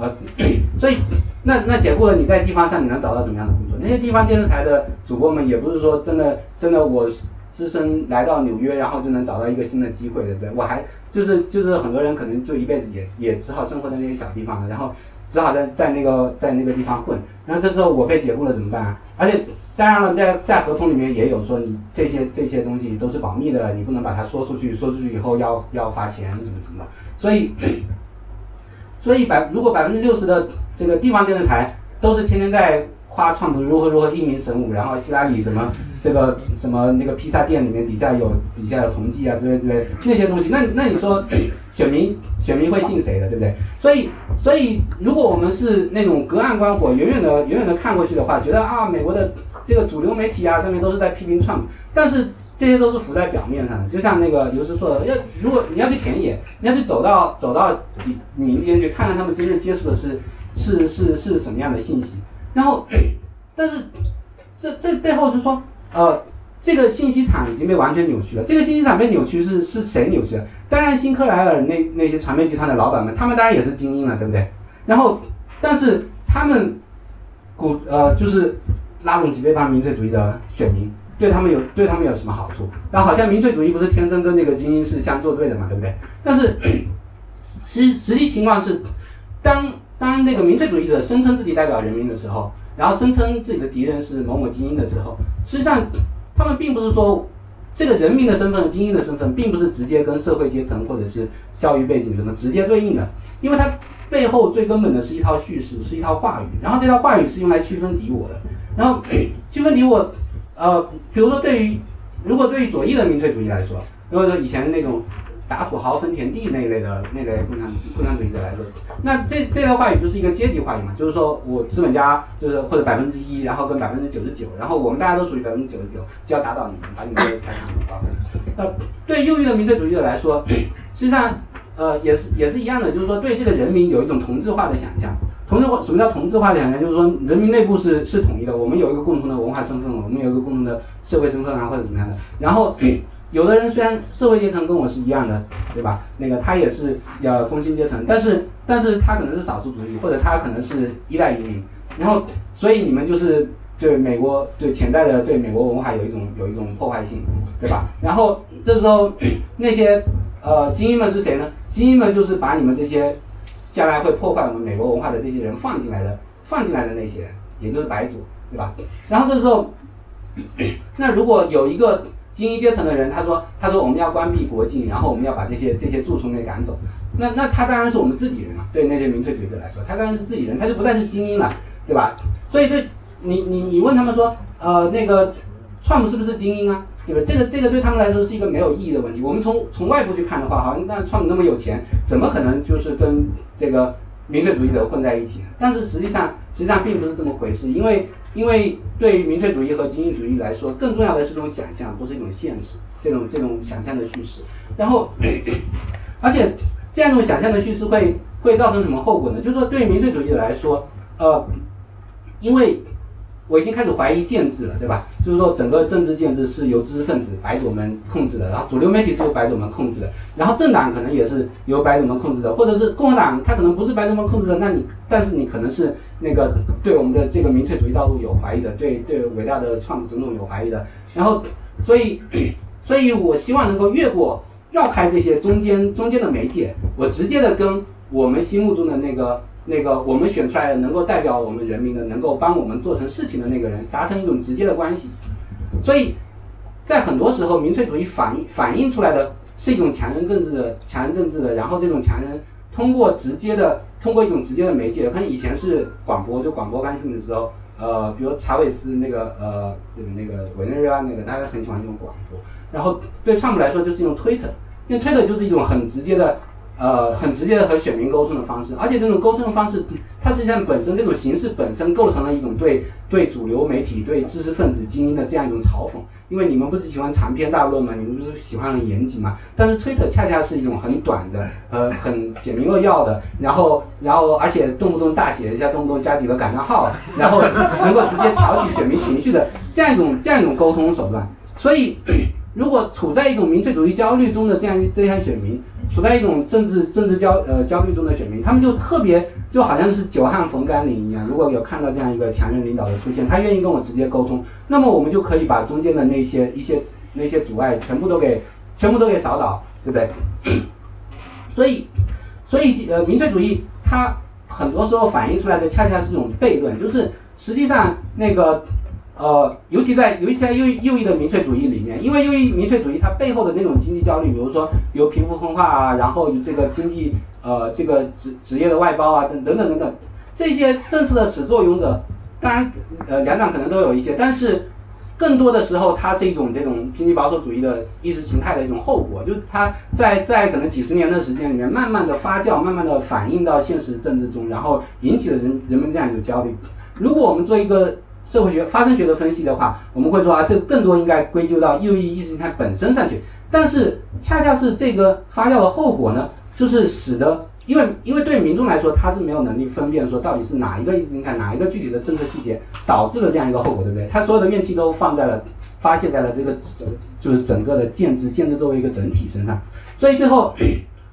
呃，所以那那解雇了你在地方上你能找到什么样的工作？那些地方电视台的主播们也不是说真的真的我只身来到纽约然后就能找到一个新的机会，对不对？我还就是就是很多人可能就一辈子也也只好生活在那些小地方了，然后只好在在那个在那个地方混。然后这时候我被解雇了怎么办？而且当然了，在在合同里面也有说你这些这些东西都是保密的，你不能把它说出去，说出去以后要要罚钱什么什么的，所以。所以百如果百分之六十的这个地方电视台都是天天在夸川普如何如何英明神武，然后希拉里什么这个什么那个披萨店里面底下有底下有统计啊之类之类那些东西，那那你说选民选民会信谁的，对不对？所以所以如果我们是那种隔岸观火，远远的远远的看过去的话，觉得啊美国的这个主流媒体啊上面都是在批评 Trump，，但是。这些都是浮在表面上的，就像那个刘师说的，要如果你要去田野，你要去走到走到民间去看看他们真正接触的是是是是什么样的信息，然后，但是这这背后是说，呃，这个信息场已经被完全扭曲了。这个信息场被扭曲是是谁扭曲的？当然，新克莱尔那那些传媒集团的老板们，他们当然也是精英了，对不对？然后，但是他们鼓呃就是拉拢起这帮民粹主义的选民。对他们有对他们有什么好处？然后好像民粹主义不是天生跟那个精英是相作对的嘛，对不对？但是实实际情况是，当当那个民粹主义者声称自己代表人民的时候，然后声称自己的敌人是某某精英的时候，实际上他们并不是说这个人民的身份和、精英的身份，并不是直接跟社会阶层或者是教育背景什么直接对应的，因为它背后最根本的是一套叙事，是一套话语，然后这套话语是用来区分敌我的，然后 区分敌我。呃，比如说，对于如果对于左翼的民粹主义来说，如果说以前那种打土豪分田地那一类的那类共产共产主义者来说，那这这类话语就是一个阶级话语嘛，就是说我资本家就是或者百分之一，然后跟百分之九十九，然后我们大家都属于百分之九十九，就要打倒你们，把你们的财产瓜分。那，对右翼的民粹主义者来说，实际上呃也是也是一样的，就是说对这个人民有一种同质化的想象。同质化什么叫同质化的想象？就是说人民内部是是统一的，我们有一个共同的文化身份，我们有一个共同的社会身份啊，或者怎么样的。然后有的人虽然社会阶层跟我是一样的，对吧？那个他也是要工薪阶层，但是但是他可能是少数族裔，或者他可能是一代移民。然后所以你们就是对美国对潜在的对美国文化有一种有一种破坏性，对吧？然后这时候 那些呃精英们是谁呢？精英们就是把你们这些。将来会破坏我们美国文化的这些人放进来的，放进来的那些人，也就是白族，对吧？然后这时候，那如果有一个精英阶层的人，他说，他说我们要关闭国境，然后我们要把这些这些蛀虫给赶走，那那他当然是我们自己人嘛。对那些民粹主义者来说，他当然是自己人，他就不再是精英了，对吧？所以对你你你问他们说，呃，那个创普是不是精英啊？对吧？这个这个对他们来说是一个没有意义的问题。我们从从外部去看的话，好像那创那么有钱，怎么可能就是跟这个民粹主义者混在一起？但是实际上实际上并不是这么回事，因为因为对于民粹主义和精英主义来说，更重要的是一种想象，不是一种现实。这种这种想象的叙事，然后 而且这样一种想象的叙事会会造成什么后果呢？就是说，对于民粹主义来说，呃，因为。我已经开始怀疑建制了，对吧？就是说，整个政治建制是由知识分子白左们控制的，然后主流媒体是由白左们控制的，然后政党可能也是由白左们控制的，或者是共和党，它可能不是白左们控制的，那你，但是你可能是那个对我们的这个民粹主义道路有怀疑的，对对伟大的创总统有怀疑的，然后，所以，所以我希望能够越过绕开这些中间中间的媒介，我直接的跟我们心目中的那个。那个我们选出来的能够代表我们人民的，能够帮我们做成事情的那个人，达成一种直接的关系。所以，在很多时候，民粹主义反映反映出来的是一种强人政治的强人政治的，然后这种强人通过直接的通过一种直接的媒介，可能以前是广播，就广播干性的时候，呃，比如查韦斯那个呃那个那个委内瑞拉那个，大家很喜欢用广播。然后对川普来说就是用推特，因为推特就是一种很直接的。呃很直接的和选民沟通的方式，而且这种沟通的方式，它实际上本身这种形式本身构成了一种对对主流媒体、对知识分子精英的这样一种嘲讽。因为你们不是喜欢长篇大论嘛，你们不是喜欢很严谨嘛？但是推特恰恰是一种很短的，呃，很简明扼要的，然后，然后，而且动不动大写一下，动不动加几个感叹号，然后能够直接挑起选民情绪的这样一种这样一种沟通手段。所以，如果处在一种民粹主义焦虑中的这样这样选民，处在一种政治政治焦呃焦虑中的选民，他们就特别就好像是久旱逢甘霖一样。如果有看到这样一个强人领导的出现，他愿意跟我直接沟通，那么我们就可以把中间的那些一些那些阻碍全部都给全部都给扫倒，对不对？所以，所以呃，民粹主义它很多时候反映出来的恰恰是这种悖论，就是实际上那个。呃，尤其在尤其在右右翼的民粹主义里面，因为右翼民粹主义它背后的那种经济焦虑，比如说有贫富分化啊，然后有这个经济呃这个职职业的外包啊等等等等等，这些政策的始作俑者，当然呃两党可能都有一些，但是更多的时候它是一种这种经济保守主义的意识形态的一种后果，就是它在在可能几十年的时间里面慢慢的发酵，慢慢的反映到现实政治中，然后引起了人人们这样一种焦虑。如果我们做一个。社会学、发生学的分析的话，我们会说啊，这更多应该归咎到右翼意识形态本身上去。但是，恰恰是这个发酵的后果呢，就是使得，因为因为对民众来说，他是没有能力分辨说到底是哪一个意识形态、哪一个具体的政策细节导致了这样一个后果，对不对？他所有的怨气都放在了、发泄在了这个就是整个的建制、建制作为一个整体身上。所以最后，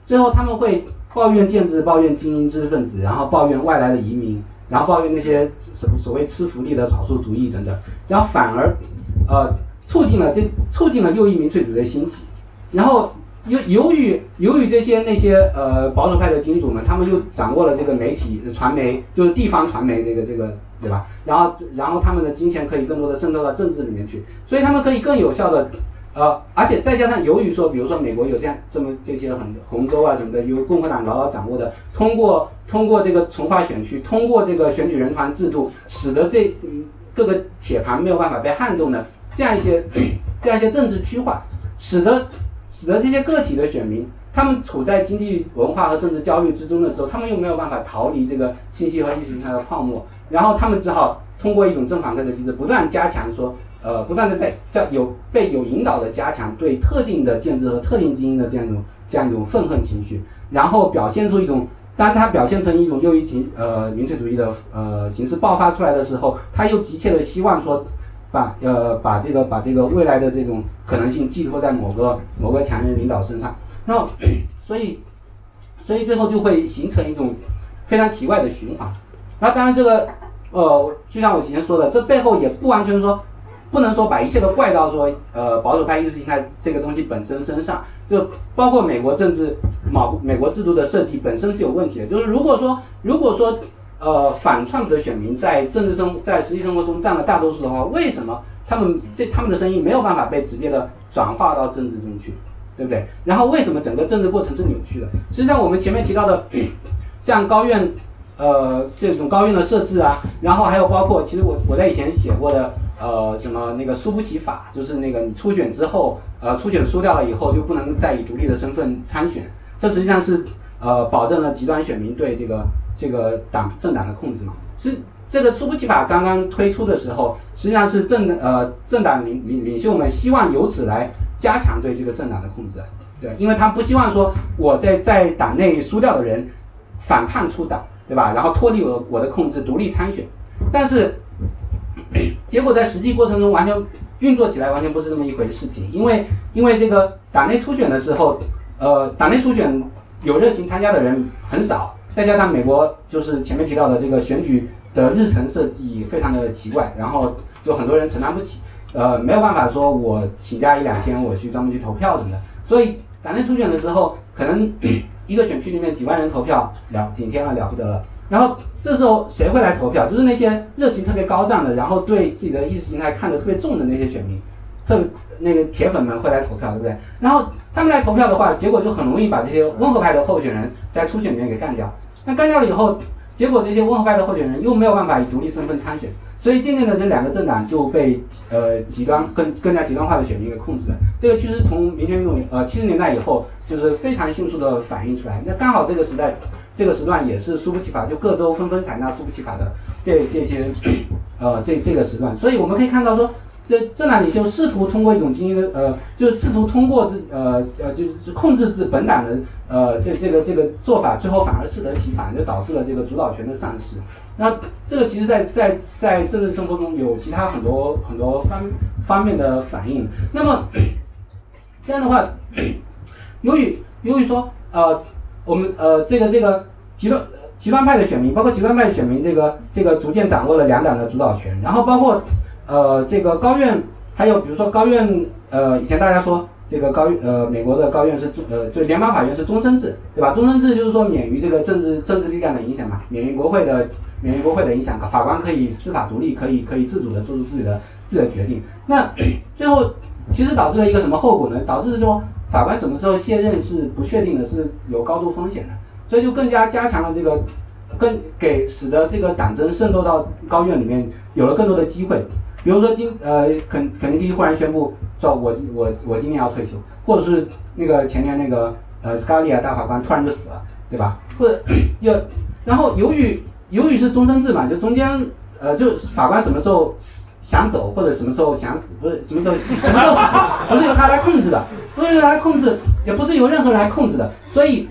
最后他们会抱怨建制、抱怨精英知识分子，然后抱怨外来的移民。然后抱怨那些所所谓吃福利的少数族裔等等，然后反而，呃，促进了这促进了右翼民粹主义的兴起，然后由由于由于这些那些呃保守派的金主们，他们又掌握了这个媒体传媒，就是地方传媒这个这个对吧？然后然后他们的金钱可以更多的渗透到政治里面去，所以他们可以更有效的。呃，而且再加上，由于说，比如说美国有这样这么这些很红州啊什么的，由共和党牢牢掌握的，通过通过这个从化选区，通过这个选举人团制度，使得这各个铁盘没有办法被撼动的这样一些 这样一些政治区划，使得使得这些个体的选民，他们处在经济文化和政治焦虑之中的时候，他们又没有办法逃离这个信息和意识形态的泡沫，然后他们只好通过一种正反馈的机制，不断加强说。呃，不断的在在有被有引导的加强对特定的建制和特定精英的这样一种这样一种愤恨情绪，然后表现出一种，当它表现成一种右翼情呃民粹主义的呃形式爆发出来的时候，他又急切的希望说，把呃把这个把这个未来的这种可能性寄托在某个某个强人领导身上，那所以所以最后就会形成一种非常奇怪的循环。那当然这个呃就像我以前说的，这背后也不完全说。不能说把一切都怪到说，呃，保守派意识形态这个东西本身身上，就包括美国政治、美美国制度的设计本身是有问题的。就是如果说，如果说，呃，反川普的选民在政治生在实际生活中占了大多数的话，为什么他们这他们的声音没有办法被直接的转化到政治中去，对不对？然后为什么整个政治过程是扭曲的？实际上我们前面提到的，像高院，呃，这种高院的设置啊，然后还有包括，其实我我在以前写过的。呃，什么那个输不起法，就是那个你初选之后，呃，初选输掉了以后就不能再以独立的身份参选，这实际上是呃保证了极端选民对这个这个党政党的控制嘛。是这个输不起法刚刚推出的时候，实际上是政呃政党领领领袖们希望由此来加强对这个政党的控制，对，因为他不希望说我在在党内输掉的人反叛出党，对吧？然后脱离我我的控制，独立参选，但是。结果在实际过程中完全运作起来完全不是这么一回事情，因为因为这个党内初选的时候，呃，党内初选有热情参加的人很少，再加上美国就是前面提到的这个选举的日程设计非常的奇怪，然后就很多人承担不起，呃，没有办法说我请假一两天我去专门去投票什么的，所以党内初选的时候，可能 一个选区里面几万人投票了顶天了了不得了。然后这时候谁会来投票？就是那些热情特别高涨的，然后对自己的意识形态看得特别重的那些选民，特那个铁粉们会来投票，对不对？然后他们来投票的话，结果就很容易把这些温和派的候选人在初选里面给干掉。那干掉了以后，结果这些温和派的候选人又没有办法以独立身份参选。所以渐渐的这两个政党就被呃极端更更加极端化的选民给控制了。这个趋势从民权运动呃七十年代以后就是非常迅速的反映出来。那刚好这个时代这个时段也是苏布奇法，就各州纷纷采纳苏布奇法的这这些 呃这这个时段，所以我们可以看到说。这政党领袖试图通过一种精英的呃，就试图通过这呃呃，就是控制自本党的呃这这个这个做法，最后反而适得其反，就导致了这个主导权的丧失。那这个其实，在在在政治生活中有其他很多很多方方面的反应。那么 这样的话，由于由于说呃我们呃这个这个极端极端派的选民，包括极端派的选民，这个这个逐渐掌握了两党的主导权，然后包括。呃，这个高院还有比如说高院，呃，以前大家说这个高呃，美国的高院是终呃，就联邦法院是终身制，对吧？终身制就是说免于这个政治政治力量的影响嘛，免于国会的免于国会的影响，法官可以司法独立，可以可以自主的做出自己的自己的决定。那最后其实导致了一个什么后果呢？导致说法官什么时候卸任是不确定的，是有高度风险的，所以就更加加强了这个，更给使得这个党争渗透到高院里面有了更多的机会。比如说今呃肯肯尼迪忽然宣布说，我我我今年要退休，或者是那个前年那个呃斯卡利亚大法官突然就死了，对吧？或者有，然后由于由于是终身制嘛，就中间呃就法官什么时候想走或者什么时候想死，不是什么时候什么时候死，不是由他来控制的，不是来控制，也不是由任何人来控制的，所以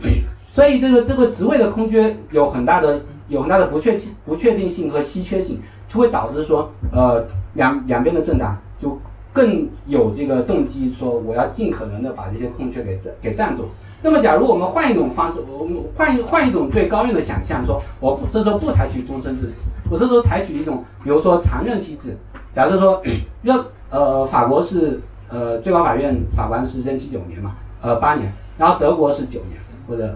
所以这个这个职位的空缺有很大的有很大的不确不确定性和稀缺性，就会导致说呃。两两边的政党就更有这个动机，说我要尽可能的把这些空缺给占给占住。那么，假如我们换一种方式，我们换一换一种对高院的想象，说我不这时候不采取终身制，我这时候采取一种，比如说常任期制。假设说要呃法国是呃最高法院法官是任期九年嘛，呃八年，然后德国是九年或者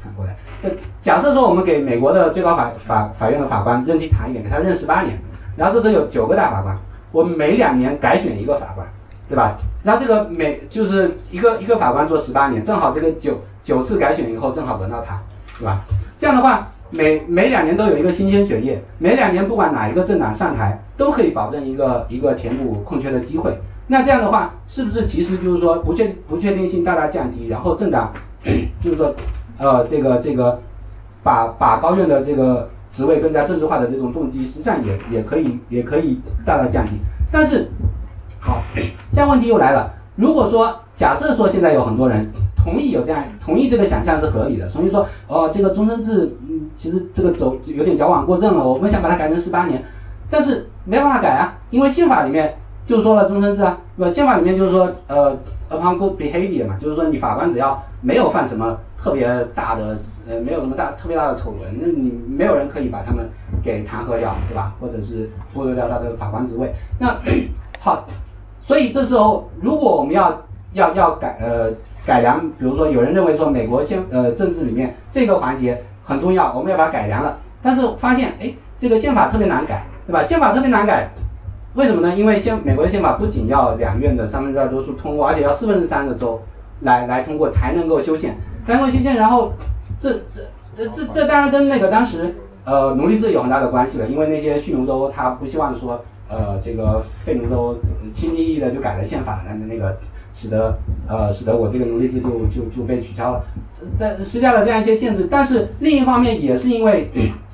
反过来。那假设说我们给美国的最高法法法院的法官任期长一点，给他任十八年。然后这时有九个大法官，我们每两年改选一个法官，对吧？然后这个每就是一个一个法官做十八年，正好这个九九次改选以后正好轮到他，对吧？这样的话，每每两年都有一个新鲜血液，每两年不管哪一个政党上台，都可以保证一个一个填补空缺的机会。那这样的话，是不是其实就是说不确不确定性大大降低？然后政党 就是说，呃，这个这个把把高院的这个。职位更加政治化的这种动机，实际上也也可以也可以大大降低。但是，好，现在问题又来了。如果说假设说现在有很多人同意有这样同意这个想象是合理的，所以说哦这个终身制，嗯，其实这个走有点矫枉过正了，我们想把它改成十八年，但是没办法改啊，因为宪法里面就说了终身制啊，不，宪法里面就是说呃 upon good behavior 嘛，就是说你法官只要没有犯什么特别大的。呃，没有什么大特别大的丑闻，那你没有人可以把他们给弹劾掉，对吧？或者是剥夺掉他的法官职位。那 好，所以这时候如果我们要要要改呃改良，比如说有人认为说美国宪呃政治里面这个环节很重要，我们要把它改良了，但是发现哎这个宪法特别难改，对吧？宪法特别难改，为什么呢？因为宪美国的宪法不仅要两院的三分之二多数通过，而且要四分之三的州来来通过才能够修宪，才能够修宪，然后。这这这这这当然跟那个当时呃奴隶制有很大的关系了，因为那些蓄奴州他不希望说呃这个废奴州轻易易的就改了宪法，那那个使得呃使得我这个奴隶制就就就被取消了，但施加了这样一些限制。但是另一方面也是因为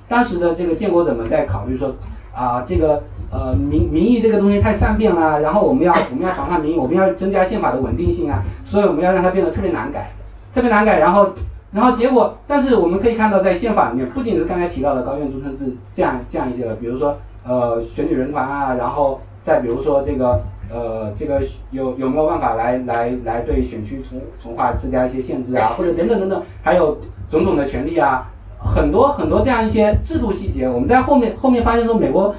当时的这个建国者们在考虑说啊这个呃民民意这个东西太善变了，然后我们要我们要防范民意，我们要增加宪法的稳定性啊，所以我们要让它变得特别难改，特别难改，然后。然后结果，但是我们可以看到，在宪法里面，不仅是刚才提到的高院终身制这样这样一些的，比如说呃选举人团啊，然后再比如说这个呃这个有有没有办法来来来对选区从从化施加一些限制啊，或者等等等等，还有总统的权利啊，很多很多这样一些制度细节，我们在后面后面发现说，美国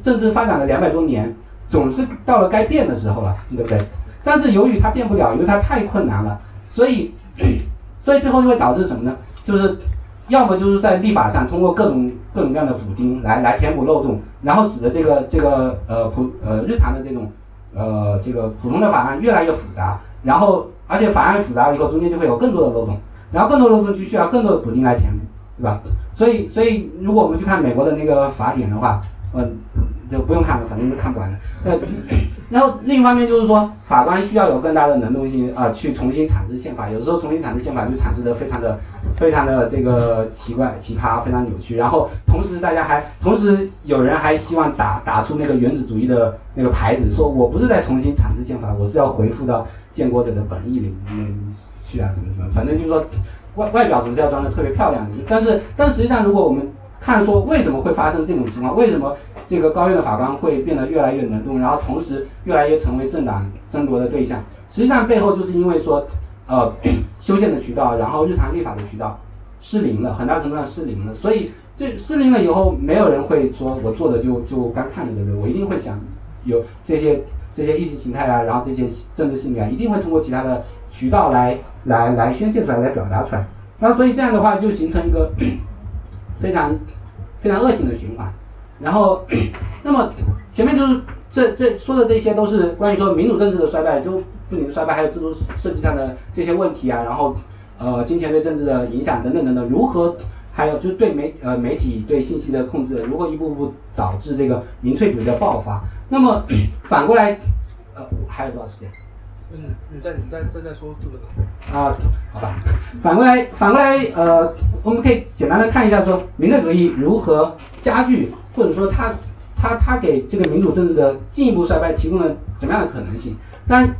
政治发展了两百多年，总是到了该变的时候了，对不对？但是由于它变不了，因为它太困难了，所以。所以最后就会导致什么呢？就是要么就是在立法上通过各种各种各样的补丁来来填补漏洞，然后使得这个这个呃普呃日常的这种呃这个普通的法案越来越复杂，然后而且法案复杂了以后，中间就会有更多的漏洞，然后更多漏洞就需要更多的补丁来填补，对吧？所以所以如果我们去看美国的那个法典的话，嗯，就不用看了，反正都看不完的。呃，然后另一方面就是说，法官需要有更大的能动性啊，去重新阐释宪法。有时候重新阐释宪法就阐释的非常的、非常的这个奇怪、奇葩，非常扭曲。然后同时大家还，同时有人还希望打打出那个原子主义的那个牌子，说我不是在重新阐释宪法，我是要回复到建国者的本意里面去啊，什么什么，反正就是说外外表总是要装的特别漂亮的。但是，但实际上如果我们看说为什么会发生这种情况，为什么？这个高院的法官会变得越来越能动，然后同时越来越成为政党争夺的对象。实际上背后就是因为说，呃，修宪的渠道，然后日常立法的渠道失灵了，很大程度上失灵了。所以这失灵了以后，没有人会说我做的就就干看着对不对？我一定会想有这些这些意识形态啊，然后这些政治信念啊，一定会通过其他的渠道来来来宣泄出来，来表达出来。那所以这样的话就形成一个非常非常恶性的循环。然后，那么前面就是这这说的这些都是关于说民主政治的衰败，就不仅衰败，还有制度设计上的这些问题啊，然后呃金钱对政治的影响等等等等，如何还有就是对媒呃媒体对信息的控制，如何一步步导致这个民粹主义的爆发？那么 反过来，呃还有多少时间？嗯，你再你再再再说四个字啊，好吧。反过来反过来呃，我们可以简单的看一下说民粹主义如何加剧。或者说，他他他给这个民主政治的进一步衰败提供了什么样的可能性？但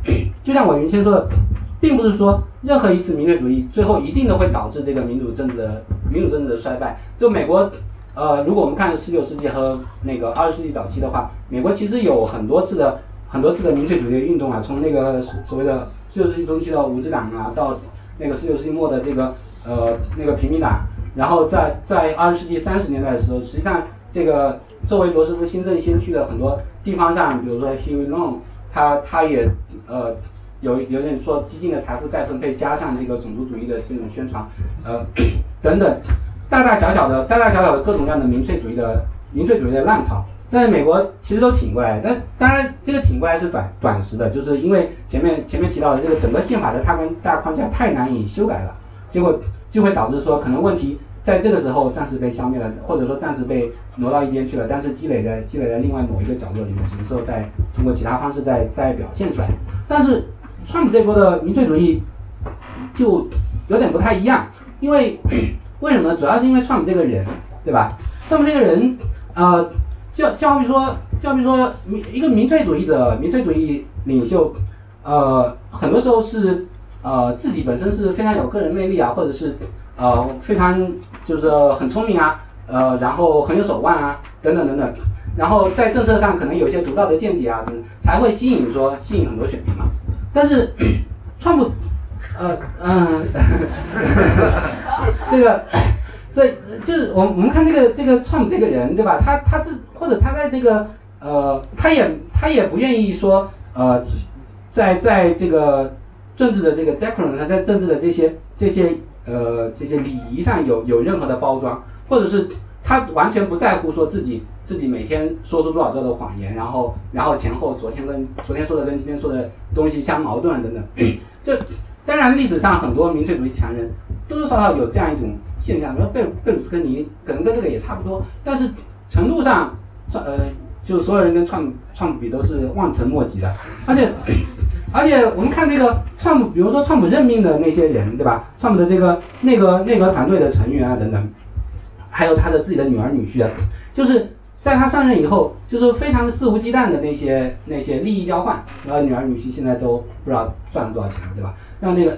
就像我原先说的，并不是说任何一次民粹主义最后一定都会导致这个民主政治的民主政治的衰败。就美国，呃，如果我们看十九世纪和那个二十世纪早期的话，美国其实有很多次的很多次的民粹主义运动啊，从那个所谓的十九世纪中期的五支党啊，到那个十九世纪末的这个呃那个平民党，然后在在二十世纪三十年代的时候，实际上。这个作为罗斯福新政先驱的很多地方上，比如说 Huey Long，他他也呃有有点说激进的财富再分配，加上这个种族主义的这种宣传，呃等等，大大小小的大大小小的各种各样的民粹主义的民粹主义的浪潮，但是美国其实都挺过来，但当然这个挺过来是短短时的，就是因为前面前面提到的这个整个宪法的大框大框架太难以修改了，结果就会导致说可能问题。在这个时候暂时被消灭了，或者说暂时被挪到一边去了，但是积累在积累在另外某一个角落里面，什么时候再通过其他方式再再表现出来？但是川普这波的民粹主义就有点不太一样，因为为什么？主要是因为川普这个人，对吧？川普这个人，呃，就就好比说，就好比说一个民粹主义者、民粹主义领袖，呃，很多时候是呃自己本身是非常有个人魅力啊，或者是。呃，非常就是很聪明啊，呃，然后很有手腕啊，等等等等，然后在政策上可能有些独到的见解啊，才会吸引说吸引很多选民嘛。但是，川普，呃嗯，这个，所以就是我我们看这个这个川普这个人对吧？他他是或者他在这个呃，他也他也不愿意说呃，在在这个政治的这个 decorum，他在政治的这些这些。呃，这些礼仪上有有任何的包装，或者是他完全不在乎说自己自己每天说出多少多的谎言，然后然后前后昨天跟昨天说的跟今天说的东西相矛盾等等。就当然历史上很多民粹主义强人多多少少有这样一种现象，比如贝贝鲁斯科尼可能跟这个也差不多，但是程度上创，呃，就所有人跟创创普比都是望尘莫及的，而且。而且我们看这个创普，比如说创普任命的那些人，对吧？创普的这个内阁内阁团队的成员啊，等等，还有他的自己的女儿女婿啊，就是在他上任以后，就是非常肆无忌惮的那些那些利益交换，然后女儿女婿现在都不知道赚了多少钱了，对吧？让那个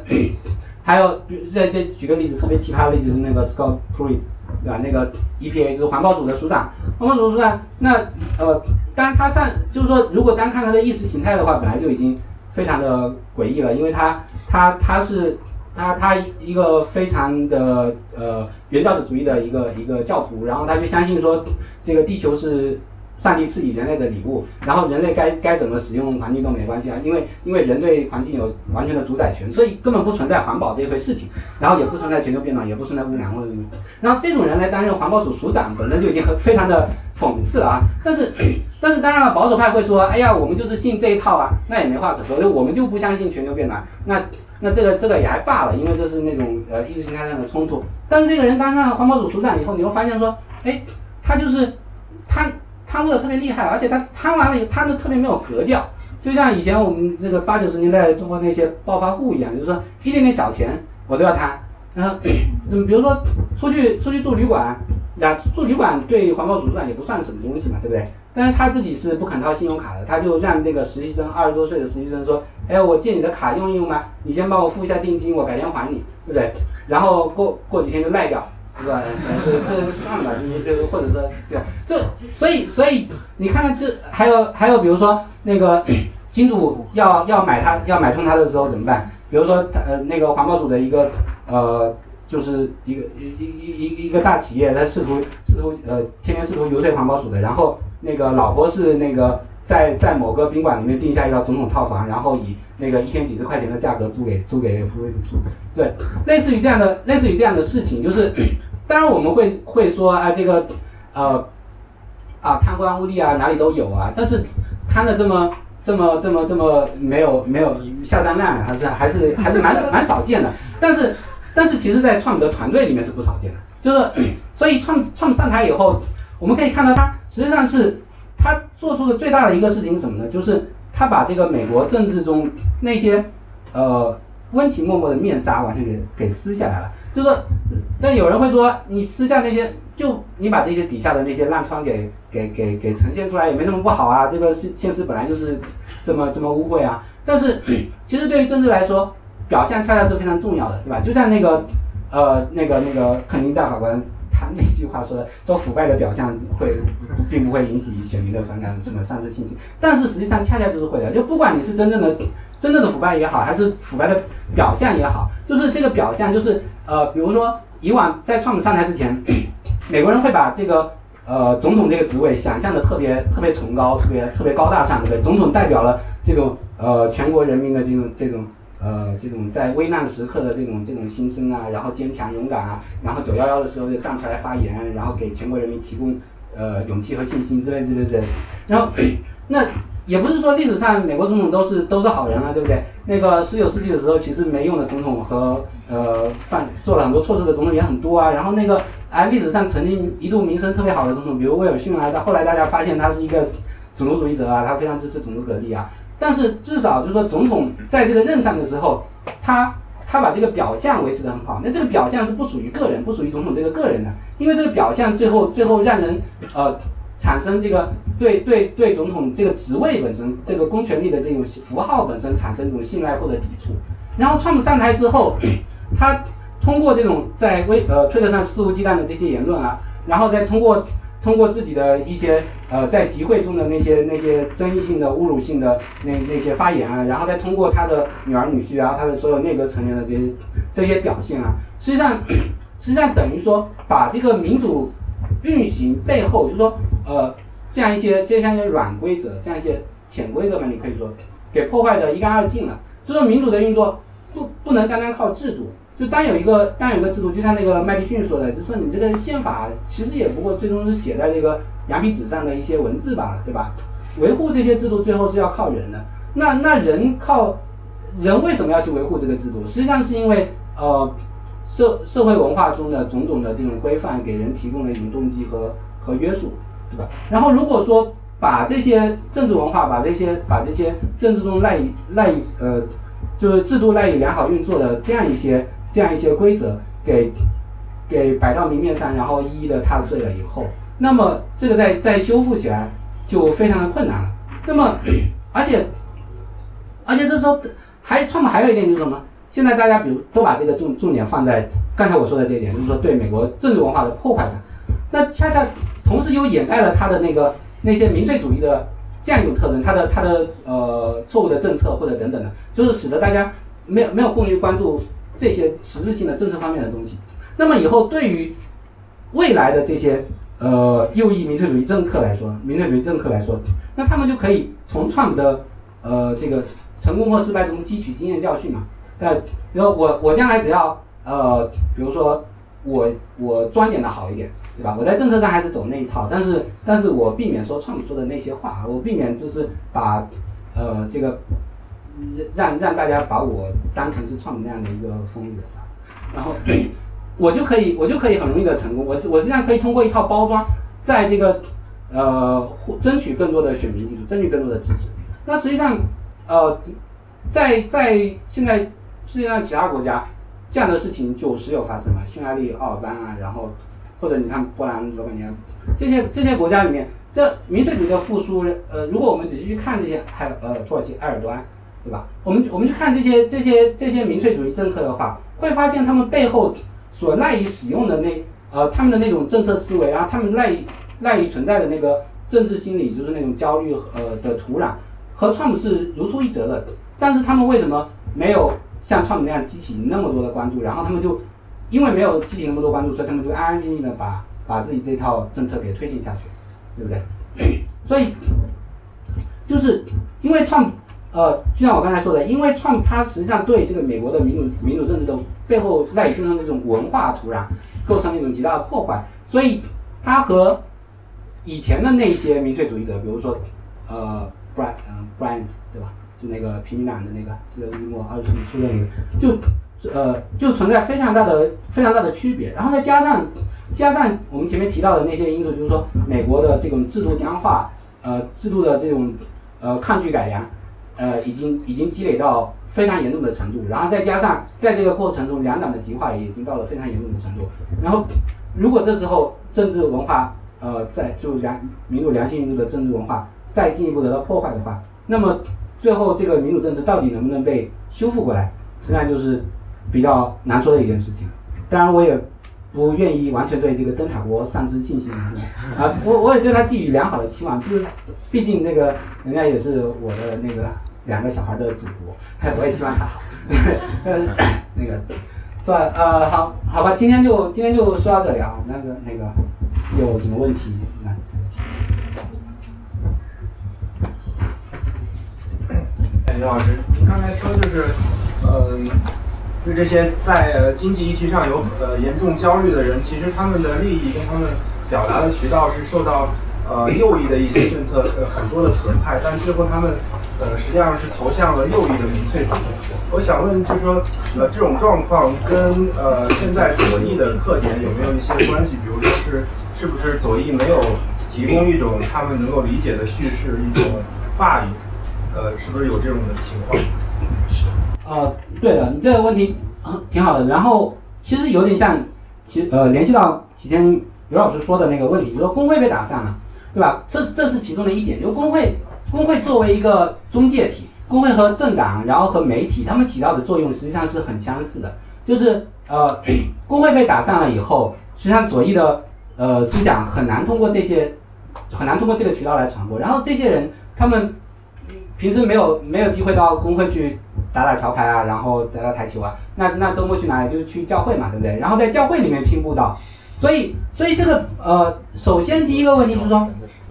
还有再再举个例子，特别奇葩的例子是那个 Scott Pruitt，对吧？那个 EPA 就是环保署的署长，环保署署长，那呃，当然他上就是说，如果单看他的意识形态的话，本来就已经。非常的诡异了，因为他他他是他他一个非常的呃原教旨主义的一个一个教徒，然后他就相信说这个地球是。上帝赐予人类的礼物，然后人类该该怎么使用环境都没关系啊，因为因为人对环境有完全的主宰权，所以根本不存在环保这一回事情，然后也不存在全球变暖，也不存在污染或者什么。然后这种人来担任环保署署长，本身就已经很非常的讽刺了啊。但是 但是当然了，保守派会说，哎呀，我们就是信这一套啊，那也没话可说，就我们就不相信全球变暖。那那这个这个也还罢了，因为这是那种呃意识形态上的冲突。但是这个人当上环保署署长以后，你会发现说，哎，他就是他。贪污的特别厉害，而且他贪完了以后贪的特别没有格调，就像以前我们这个八九十年代中国那些暴发户一样，就是说一点点小钱我都要贪。然后，嗯，比如说出去出去住旅馆，呀，住旅馆对环保署来讲也不算什么东西嘛，对不对？但是他自己是不肯掏信用卡的，他就让那个实习生二十多岁的实习生说，哎，我借你的卡用一用吧，你先帮我付一下定金，我改天还你，对不对？然后过过几天就赖掉，是吧？这这算了，你这或者说对，这所以所以你看这还有还有比如说那个金主要要买他要买通他的时候怎么办？比如说呃那个环保署的一个呃就是一个一一一一一个大企业，他试图试图呃天天试图游说环保署的，然后那个老婆是那个在在某个宾馆里面订下一套总统套房，然后以那个一天几十块钱的价格租给租给福瑞住，对，类似于这样的类似于这样的事情，就是 当然我们会会说啊这个呃啊贪官污吏啊哪里都有啊，但是贪的这么。这么这么这么没有没有下三滥，还是还是还是蛮蛮少见的。但是 但是其实，在创的团队里面是不少见的。就是所以创创上台以后，我们可以看到他实际上是他做出的最大的一个事情是什么呢？就是他把这个美国政治中那些呃温情脉脉的面纱完全给给撕下来了。就是说，但有人会说，你撕下那些。就你把这些底下的那些烂疮给给给给呈现出来也没什么不好啊，这个现现实本来就是这么这么污秽啊。但是其实对于政治来说，表象恰恰是非常重要的，对吧？就像那个呃那个那个肯尼大法官他那句话说的，说腐败的表象会并不会引起选民的反感，什么丧失信心。但是实际上恰恰就是会的，就不管你是真正的真正的腐败也好，还是腐败的表象也好，就是这个表象就是呃，比如说以往在创普上台之前。美国人会把这个呃总统这个职位想象的特别特别崇高，特别特别高大上，对不对？总统代表了这种呃全国人民的这种这种呃这种在危难时刻的这种这种心声啊，然后坚强勇敢啊，然后九幺幺的时候就站出来发言，然后给全国人民提供呃勇气和信心之类之类之类。然后那。也不是说历史上美国总统都是都是好人啊，对不对？那个十九世纪的时候，其实没用的总统和呃犯做了很多错事的总统也很多啊。然后那个哎，历史上曾经一度名声特别好的总统，比如威尔逊啊，到后来大家发现他是一个种族主义者啊，他非常支持种族隔离啊。但是至少就是说，总统在这个任上的时候，他他把这个表象维持得很好。那这个表象是不属于个人，不属于总统这个个人的，因为这个表象最后最后让人呃。产生这个对对对总统这个职位本身，这个公权力的这种符号本身产生一种信赖或者抵触。然后川普上台之后，他通过这种在微呃推特上肆无忌惮的这些言论啊，然后再通过通过自己的一些呃在集会中的那些那些争议性的侮辱性的那那些发言啊，然后再通过他的女儿女婿啊，他的所有内阁成员的这些这些表现啊，实际上实际上等于说把这个民主运行背后，就是说。呃，这样一些这样一些软规则，这样一些潜规则嘛，你可以说给破坏的一干二净了。就说民主的运作不不能单单靠制度，就单有一个单有一个制度，就像那个麦迪逊说的，就说你这个宪法其实也不过最终是写在这个羊皮纸上的一些文字罢了，对吧？维护这些制度最后是要靠人的。那那人靠人为什么要去维护这个制度？实际上是因为呃社社会文化中的种种的这种规范给人提供了一种动机和和约束。对吧？然后如果说把这些政治文化，把这些把这些政治中赖以赖以呃，就是制度赖以良好运作的这样一些这样一些规则给给摆到明面上，然后一一的踏碎了以后，那么这个再再修复起来就非常的困难了。那么 而且而且这时候还创还有一点就是什么？现在大家比如都把这个重重点放在刚才我说的这一点，就是说对美国政治文化的破坏上，那恰恰。同时又掩盖了他的那个那些民粹主义的这样一种特征，他的他的呃错误的政策或者等等的，就是使得大家没有没有过于关注这些实质性的政策方面的东西。那么以后对于未来的这些呃右翼民粹主义政客来说，民粹主义政客来说，那他们就可以从川普的呃这个成功或失败中汲取经验教训嘛。那比如我我将来只要呃比如说我我装点的好一点。对吧？我在政策上还是走那一套，但是，但是我避免说川普说的那些话，我避免就是把，呃，这个让让大家把我当成是川普那样的一个风雨的沙子，然后 我就可以，我就可以很容易的成功。我是我实际上可以通过一套包装，在这个呃获争取更多的选民基础，争取更多的支持。那实际上，呃，在在现在世界上其他国家，这样的事情就时有发生嘛，匈牙利、奥尔班啊，然后或者你看波兰、罗马尼亚这些这些国家里面，这民粹主义的复苏，呃，如果我们仔细去看这些，还有呃土耳其埃尔多安，对吧？我们我们去看这些这些这些民粹主义政客的话，会发现他们背后所赖以使用的那呃他们的那种政策思维，然后他们赖以赖以存在的那个政治心理，就是那种焦虑呃的土壤，和川普是如出一辙的。但是他们为什么没有像川普那样激起那么多的关注？然后他们就因为没有激起那么多关注，所以他们就安安静静的把把自己这套政策给推进下去，对不对？所以就是因为创呃，就像我刚才说的，因为创它实际上对这个美国的民主民主政治的背后赖以生存的这种文化土壤构成了一种极大的破坏，所以它和以前的那些民粹主义者，比如说呃 b r a n t 嗯 b r a n t 对吧？就那个平民党的那个十九世纪末二十世纪初的那个，就呃就存在非常大的非常大的区别，然后再加上加上我们前面提到的那些因素，就是说美国的这种制度僵化，呃制度的这种呃抗拒改良，呃已经已经积累到非常严重的程度，然后再加上在这个过程中两党的极化也已经到了非常严重的程度，然后如果这时候政治文化呃在就良民主良性运动的政治文化再进一步得到破坏的话，那么最后这个民主政治到底能不能被修复过来，实际上就是比较难说的一件事情。当然，我也不愿意完全对这个灯塔国丧失信心啊，我我也对他寄予良好的期望，就是毕竟那个人家也是我的那个两个小孩的祖国，我也希望他好。那个，算呃好好吧，今天就今天就说到这里啊，那个那个有什么问题来？哎，刘老师，您刚才说就是，嗯、对这些在经济议题上有呃严重焦虑的人，其实他们的利益跟他们表达的渠道是受到呃右翼的一些政策呃很多的损害，但最后他们呃实际上是投向了右翼的民粹主义。我想问，就是说呃这种状况跟呃现在左翼的特点有没有一些关系？比如说是是不是左翼没有提供一种他们能够理解的叙事，一种话语？呃，是不是有这种的情况？呃，对的，你这个问题挺好的。然后其实有点像，其呃联系到几天刘老师说的那个问题，就说工会被打散了，对吧？这这是其中的一点。就工会工会作为一个中介体，工会和政党，然后和媒体，他们起到的作用实际上是很相似的。就是呃，工会被打散了以后，实际上左翼的呃思想很难通过这些很难通过这个渠道来传播。然后这些人他们平时没有没有机会到工会去打打桥牌啊，然后打打台球啊，那那周末去哪里？就是去教会嘛，对不对？然后在教会里面听布道，所以所以这个呃，首先第一个问题就是说，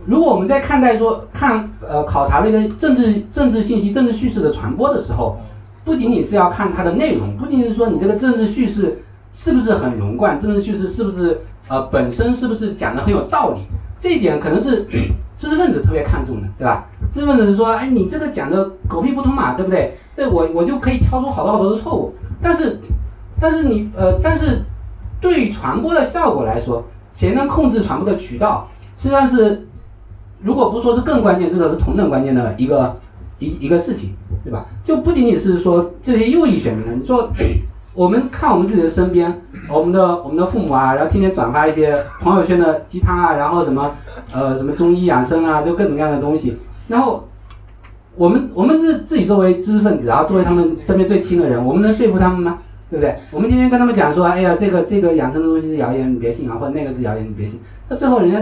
如果我们在看待说看呃考察这个政治政治信息、政治叙事的传播的时候，不仅仅是要看它的内容，不仅仅是说你这个政治叙事是不是很融贯，政治叙事是不是呃本身是不是讲的很有道理，这一点可能是 知识分子特别看重的，对吧？知识分子是说，哎，你这个讲的狗屁不通嘛，对不对？对我我就可以挑出好多好多的错误，但是但是你呃，但是对于传播的效果来说，谁能控制传播的渠道，实际上是如果不说是更关键，至少是同等关键的一个一一个事情，对吧？就不仅仅是说这些右翼选民了，你说我们看我们自己的身边，我们的我们的父母啊，然后天天转发一些朋友圈的鸡汤啊，然后什么呃什么中医养生啊，就各种各样的东西，然后。我们我们是自己作为知识分子，然后作为他们身边最亲的人，我们能说服他们吗？对不对？我们今天跟他们讲说，哎呀，这个这个养生的东西是谣言，你别信啊，或者那个是谣言，你别信。那最后人家，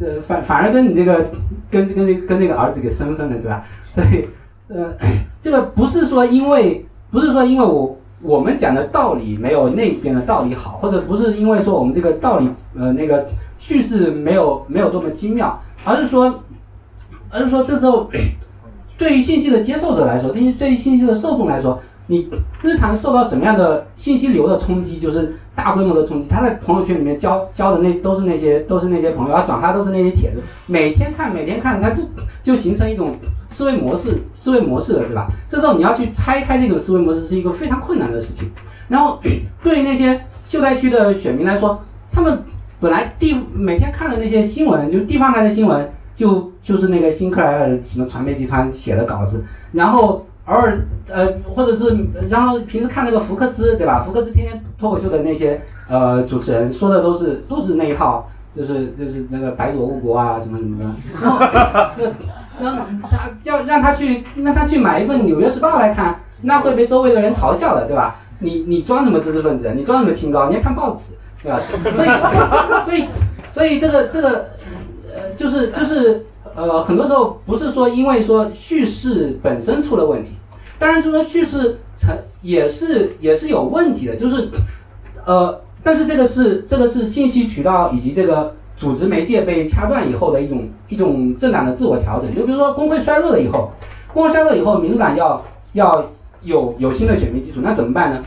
呃，反反而跟你这个跟跟那跟那个儿子给生分了，对吧？所以，呃，这个不是说因为不是说因为我我们讲的道理没有那边的道理好，或者不是因为说我们这个道理呃那个叙事没有没有多么精妙，而是说。而是说，这时候对于信息的接受者来说，对于对于信息的受众来说，你日常受到什么样的信息流的冲击，就是大规模的冲击。他在朋友圈里面交交的那都是那些都是那些朋友，他转发都是那些帖子，每天看每天看，他就就形成一种思维模式，思维模式了，对吧？这时候你要去拆开这种思维模式是一个非常困难的事情。然后对于那些秀才区的选民来说，他们本来地每天看的那些新闻，就是地方台的新闻，就就是那个新克莱尔什么传媒集团写的稿子，然后偶尔呃，或者是然后平时看那个福克斯，对吧？福克斯天天脱口秀的那些呃主持人说的都是都是那一套，就是就是那个白左误国啊什么什么的，然后就让他要让他去让他去买一份《纽约时报》来看，那会被周围的人嘲笑的，对吧？你你装什么知识分子？你装什么清高？你要看报纸，对吧？所以所以所以这个这个呃，就是就是呃，很多时候不是说因为说叙事本身出了问题，当然就说叙事成也是也是有问题的，就是呃，但是这个是这个是信息渠道以及这个组织媒介被掐断以后的一种一种政党的自我调整。就比如说工会衰落了以后，工会衰落以后，民主党要要有有新的选民基础，那怎么办呢？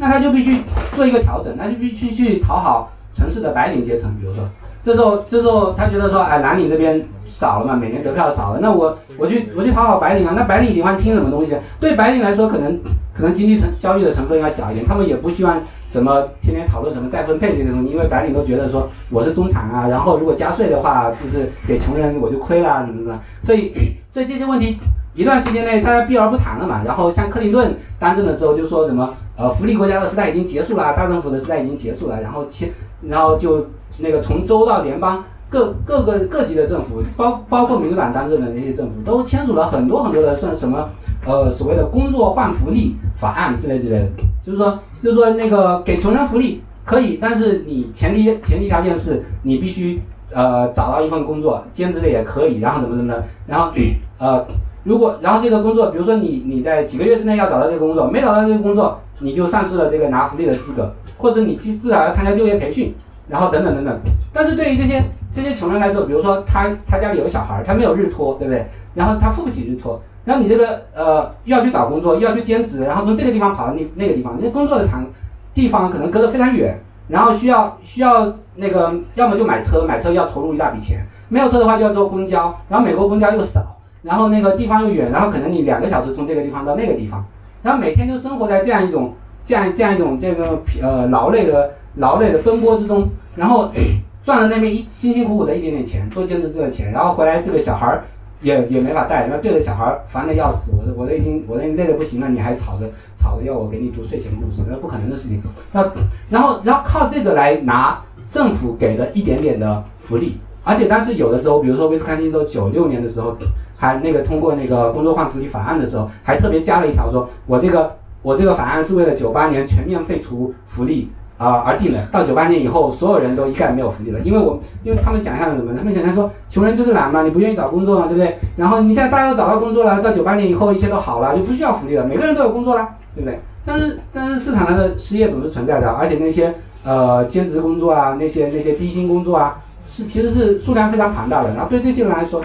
那他就必须做一个调整，那就必须去讨好城市的白领阶层，比如说。这时候，这时候他觉得说，哎，蓝领这边少了嘛，每年得票少了，那我我去我去讨好白领啊，那白领喜欢听什么东西？对白领来说，可能可能经济成焦虑的成分要小一点，他们也不希望什么天天讨论什么再分配这些东西，因为白领都觉得说我是中产啊，然后如果加税的话，就是给穷人我就亏了，什么什么，所以 所以这些问题一段时间内大家避而不谈了嘛。然后像克林顿当政的时候就说什么，呃，福利国家的时代已经结束了，大政府的时代已经结束了，然后签，然后就。那个从州到联邦各各个各级的政府，包包括民主党当政的那些政府，都签署了很多很多的算什么呃所谓的工作换福利法案之类之类的，就是说就是说那个给穷人福利可以，但是你前提前提条件是你必须呃找到一份工作，兼职的也可以，然后怎么怎么的，然后呃如果然后这个工作，比如说你你在几个月之内要找到这个工作，没找到这个工作，你就丧失了这个拿福利的资格，或者你去至少要参加就业培训。然后等等等等，但是对于这些这些穷人来说，比如说他他家里有小孩，他没有日托，对不对？然后他付不起日托，然后你这个呃又要去找工作，又要去兼职，然后从这个地方跑到那那个地方，那工作的场地方可能隔得非常远，然后需要需要那个要么就买车，买车要投入一大笔钱，没有车的话就要坐公交，然后美国公交又少，然后那个地方又远，然后可能你两个小时从这个地方到那个地方，然后每天就生活在这样一种这样这样一种这个呃劳累的劳累的奔波之中。然后 赚了那边一辛辛苦苦的一点点钱，做兼职赚的钱，然后回来这个小孩儿也也没法带，然后对着小孩儿烦的要死，我我都已经我都累的不行了，你还吵着吵着要我给你读睡前故事，那不可能的事情。那然后然后靠这个来拿政府给的一点点的福利，而且当时有的州，比如说威斯康星州，九六年的时候还那个通过那个工作换福利法案的时候，还特别加了一条，说我这个我这个法案是为了九八年全面废除福利。啊，而定的。到九八年以后，所有人都一概没有福利了，因为我，因为他们想象的什么？他们想象说，穷人就是懒嘛，你不愿意找工作嘛，对不对？然后你现在大家都找到工作了，到九八年以后一切都好了，就不需要福利了，每个人都有工作了，对不对？但是，但是市场上的失业总是存在的，而且那些呃兼职工作啊，那些那些低薪工作啊，是其实是数量非常庞大的。然后对这些人来说，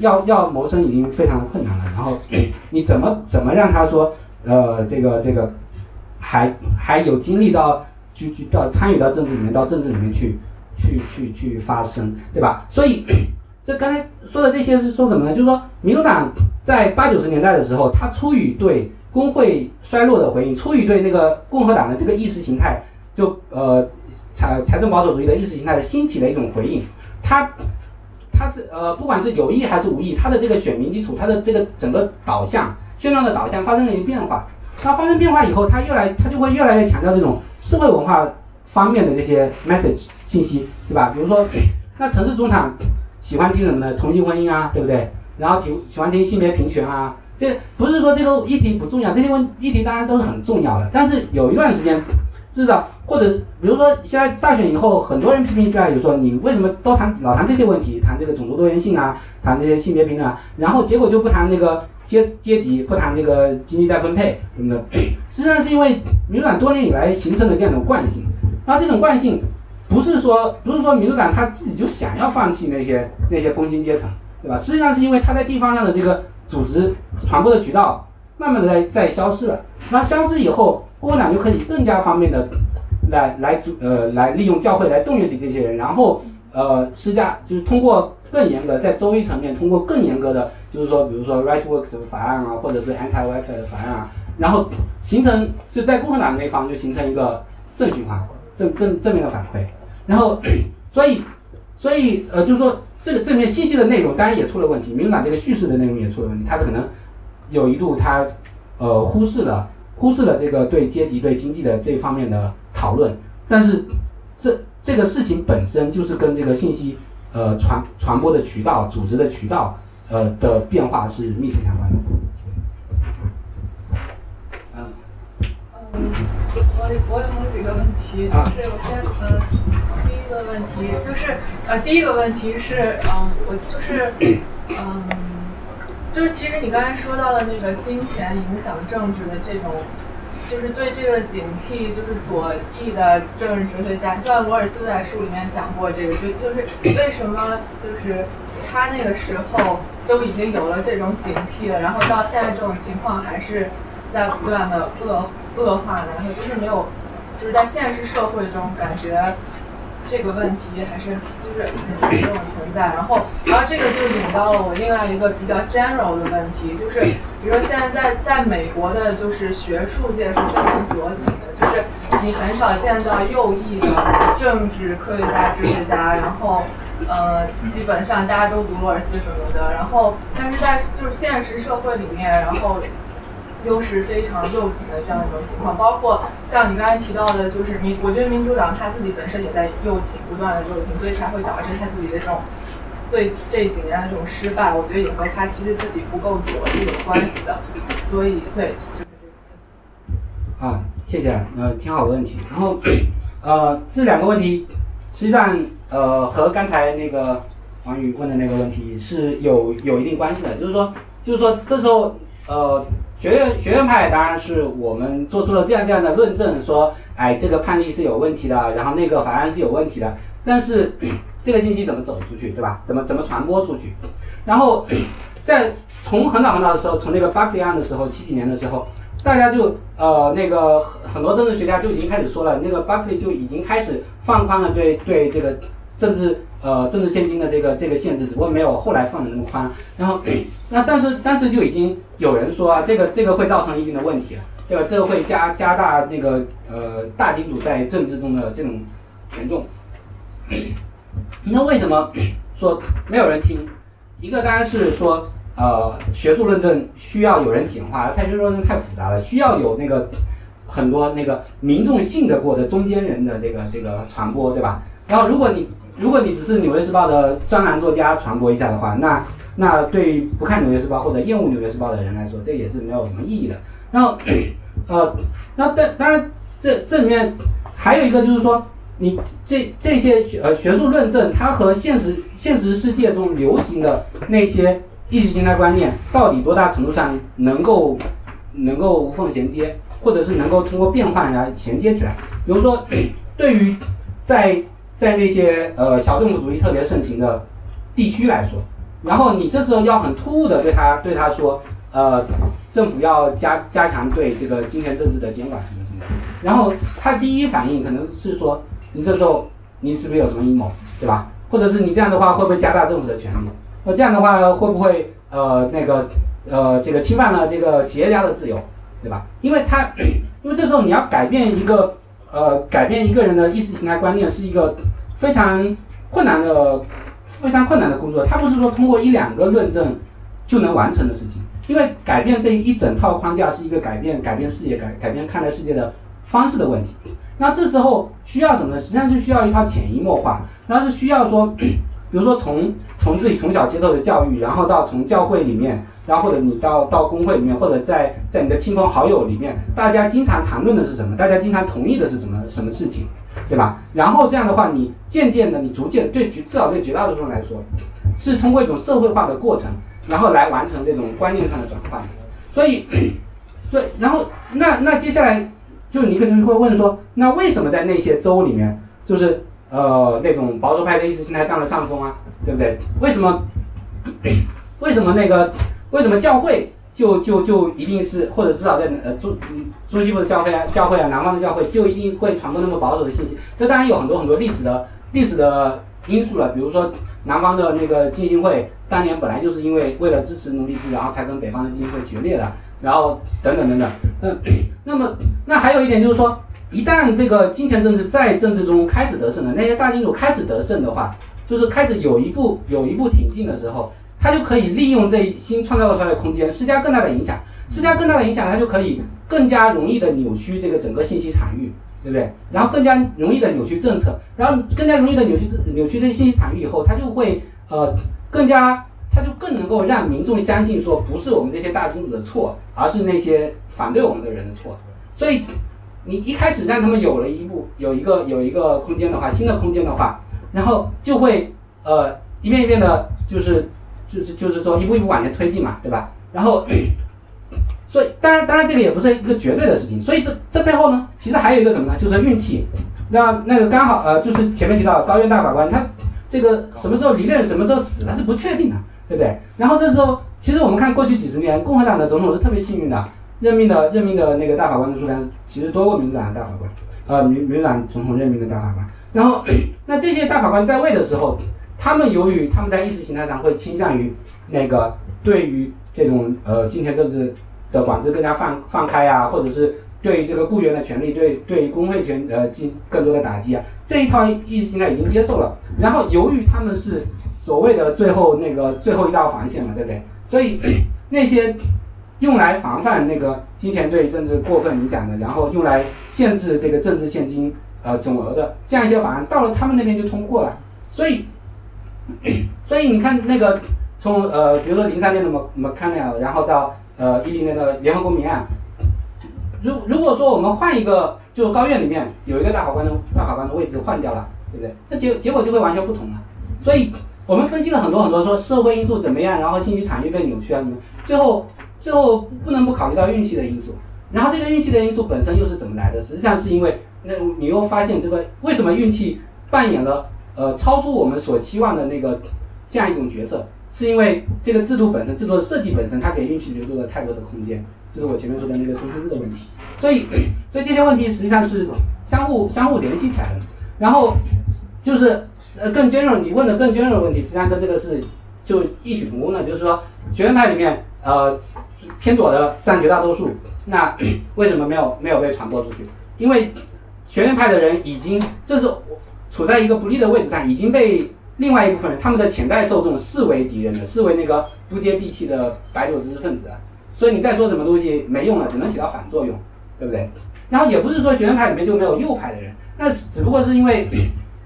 要要谋生已经非常困难了。然后你怎么怎么让他说，呃，这个这个还还有精力到？去去到参与到政治里面，到政治里面去，去去去发声，对吧？所以，这刚才说的这些是说什么呢？就是说，民主党在八九十年代的时候，他出于对工会衰落的回应，出于对那个共和党的这个意识形态，就呃财财政保守主义的意识形态的兴起的一种回应，他他这呃不管是有意还是无意，他的这个选民基础，他的这个整个导向，宣传的导向发生了一个变化。那发生变化以后，他越来他就会越来越强调这种。社会文化方面的这些 message 信息，对吧？比如说，那城市中产喜欢听什么呢？同性婚姻啊，对不对？然后听喜欢听性别平权啊，这不是说这个议题不重要，这些问议题当然都是很重要的。但是有一段时间，至少或者比如说现在大选以后，很多人批评希拉里说你为什么都谈老谈这些问题，谈这个种族多元性啊，谈这些性别平等啊，然后结果就不谈那个。阶阶级不谈这个经济再分配等等，实际上是因为民主党多年以来形成的这样一种惯性。那这种惯性不是说不是说民主党他自己就想要放弃那些那些工薪阶层，对吧？实际上是因为他在地方上的这个组织传播的渠道慢慢的在在消失了。那消失以后，共和党就可以更加方便的来来组呃来利用教会来动员起这些人，然后呃施加就是通过更严格在州一层面通过更严格的。就是说，比如说 Right Works 的法案啊，或者是 Anti Welfare 的法案啊，然后形成就在共和党那方就形成一个正循环，正正正面的反馈。然后所以，所以呃，就是说这个这里面信息的内容当然也出了问题，民主党这个叙事的内容也出了问题，它可能有一度他呃忽视了忽视了这个对阶级对经济的这方面的讨论，但是这这个事情本身就是跟这个信息呃传传播的渠道、组织的渠道呃的变化是密切相关的。嗯，我我有几个问题，就是我先呃，第一个问题就是呃，第一个问题是嗯，我就是嗯，就是其实你刚才说到的那个金钱影响政治的这种。就是对这个警惕，就是左翼的政治哲学家，像罗尔斯在书里面讲过这个，就就是为什么就是他那个时候都已经有了这种警惕了，然后到现在这种情况还是在不断的恶恶化？然后就是没有，就是在现实社会中感觉。这个问题还是就是很严重的存在，然后，然后这个就引到了我另外一个比较 general 的问题，就是比如说现在在在美国的，就是学术界是非常左倾的，就是你很少见到右翼的政治科学家、哲学家，然后，呃，基本上大家都读罗尔斯什么的，然后，但是在就是现实社会里面，然后。又是非常右倾的这样一种情况，包括像你刚才提到的，就是民，我觉得民主党他自己本身也在右倾，不断的右倾，所以才会导致他自己的这种最这几年的这种失败。我觉得也和他其实自己不够左是有关系的。所以，对，就是这个。啊，谢谢，呃，挺好的问题。然后，呃，这两个问题实际上，呃，和刚才那个王宇问的那个问题是有有一定关系的，就是说，就是说这时候，呃。学院学院派当然是我们做出了这样这样的论证，说，哎，这个判例是有问题的，然后那个法案是有问题的，但是这个信息怎么走出去，对吧？怎么怎么传播出去？然后在从很早很早的时候，从那个巴克利案的时候，七几年的时候，大家就呃那个很多政治学家就已经开始说了，那个巴克利就已经开始放宽了对对这个政治。呃，政治现金的这个这个限制，只不过没有后来放的那么宽。然后，那但是但是就已经有人说啊，这个这个会造成一定的问题，对吧？这个会加加大那个呃大金主在政治中的这种权重。那为什么 说没有人听？一个当然是说，呃，学术论证需要有人简化，太学术论证太复杂了，需要有那个很多那个民众信得过的中间人的这个这个传播，对吧？然后如果你如果你只是《纽约时报》的专栏作家传播一下的话，那那对不看《纽约时报》或者厌恶《纽约时报》的人来说，这也是没有什么意义的。然后，呃，那当当然，这这里面还有一个就是说，你这这些学呃学术论证，它和现实现实世界中流行的那些意识形态观念，到底多大程度上能够能够无缝衔接，或者是能够通过变换来衔接起来？比如说，对于在在那些呃小政府主义特别盛行的地区来说，然后你这时候要很突兀的对他对他说，呃，政府要加加强对这个金钱政治的监管什么什么，然后他第一反应可能是说，你这时候你是不是有什么阴谋，对吧？或者是你这样的话会不会加大政府的权力？那这样的话会不会呃那个呃这个侵犯了这个企业家的自由，对吧？因为他 因为这时候你要改变一个。呃，改变一个人的意识形态观念是一个非常困难的、非常困难的工作。它不是说通过一两个论证就能完成的事情，因为改变这一整套框架是一个改变、改变视野、改改变看待世界的方式的问题。那这时候需要什么呢？实际上是需要一套潜移默化，那是需要说，比如说从从自己从小接受的教育，然后到从教会里面。然后或者你到到工会里面，或者在在你的亲朋好友里面，大家经常谈论的是什么？大家经常同意的是什么什么事情，对吧？然后这样的话，你渐渐的，你逐渐对绝至少对绝大多数人来说，是通过一种社会化的过程，然后来完成这种观念上的转换。所以，所以然后那那接下来就你可能会问说，那为什么在那些州里面，就是呃那种保守派的意识形态占了上风啊？对不对？为什么？为什么那个？为什么教会就就就一定是，或者至少在呃中中西部的教会啊，教会啊，南方的教会就一定会传播那么保守的信息？这当然有很多很多历史的历史的因素了。比如说南方的那个浸信会，当年本来就是因为为了支持奴隶制，然后才跟北方的浸信会决裂的。然后等等等等，嗯，那么那还有一点就是说，一旦这个金钱政治在政治中开始得胜了，那些大金主开始得胜的话，就是开始有一步有一步挺进的时候，他就可以利用这新创造出来的空间，施加更大的影响，施加更大的影响，他就可以更加容易的扭曲这个整个信息产域，对不对？然后更加容易的扭曲政策，然后更加容易的扭曲扭曲这个信息产域以后，他就会呃更加。他就更能够让民众相信说，不是我们这些大金主的错，而是那些反对我们的人的错。所以，你一开始让他们有了一步，有一个有一个空间的话，新的空间的话，然后就会呃一遍一遍的，就是就是就是说一步一步往前推进嘛，对吧？然后，所以当然当然这个也不是一个绝对的事情。所以这这背后呢，其实还有一个什么呢？就是运气。那那个刚好呃，就是前面提到高院大法官他这个什么时候离任，什么时候死，他是不确定的。对不对？然后这时候，其实我们看过去几十年，共和党的总统是特别幸运的，任命的任命的那个大法官的数量其实多过民主党的大法官，呃，民民主党总统任命的大法官。然后，那这些大法官在位的时候，他们由于他们在意识形态上会倾向于那个对于这种呃金钱政治的管制更加放放开啊，或者是对这个雇员的权利，对对工会权呃进更多的打击啊，这一套意识形态已经接受了。然后由于他们是。所谓的最后那个最后一道防线嘛，对不对？所以那些用来防范那个金钱对政治过分影响的，然后用来限制这个政治现金呃总额的这样一些法案，到了他们那边就通过了。所以，所以你看那个从呃比如说零三年的 m c c a n n l 然后到呃一零年的联合公民案，如如果说我们换一个，就高院里面有一个大法官的大法官的位置换掉了，对不对？那结结果就会完全不同了。所以。我们分析了很多很多，说社会因素怎么样，然后信息产业被扭曲啊什么，最后最后不能不考虑到运气的因素。然后这个运气的因素本身又是怎么来的？实际上是因为那你又发现这个为什么运气扮演了呃超出我们所期望的那个这样一种角色？是因为这个制度本身，制度的设计本身，它给运气留出了太多的空间。这是我前面说的那个出生制的问题。所以所以这些问题实际上是相互相互联系起来的。然后就是。呃，更 general，你问的更 general 的问题，实际上跟这个是就异曲同工的，就是说学院派里面，呃，偏左的占绝大多数，那为什么没有没有被传播出去？因为学院派的人已经这是我处在一个不利的位置上，已经被另外一部分人他们的潜在受众视为敌人的，视为那个不接地气的白左知识分子，所以你再说什么东西没用了，只能起到反作用，对不对？然后也不是说学院派里面就没有右派的人，那只不过是因为。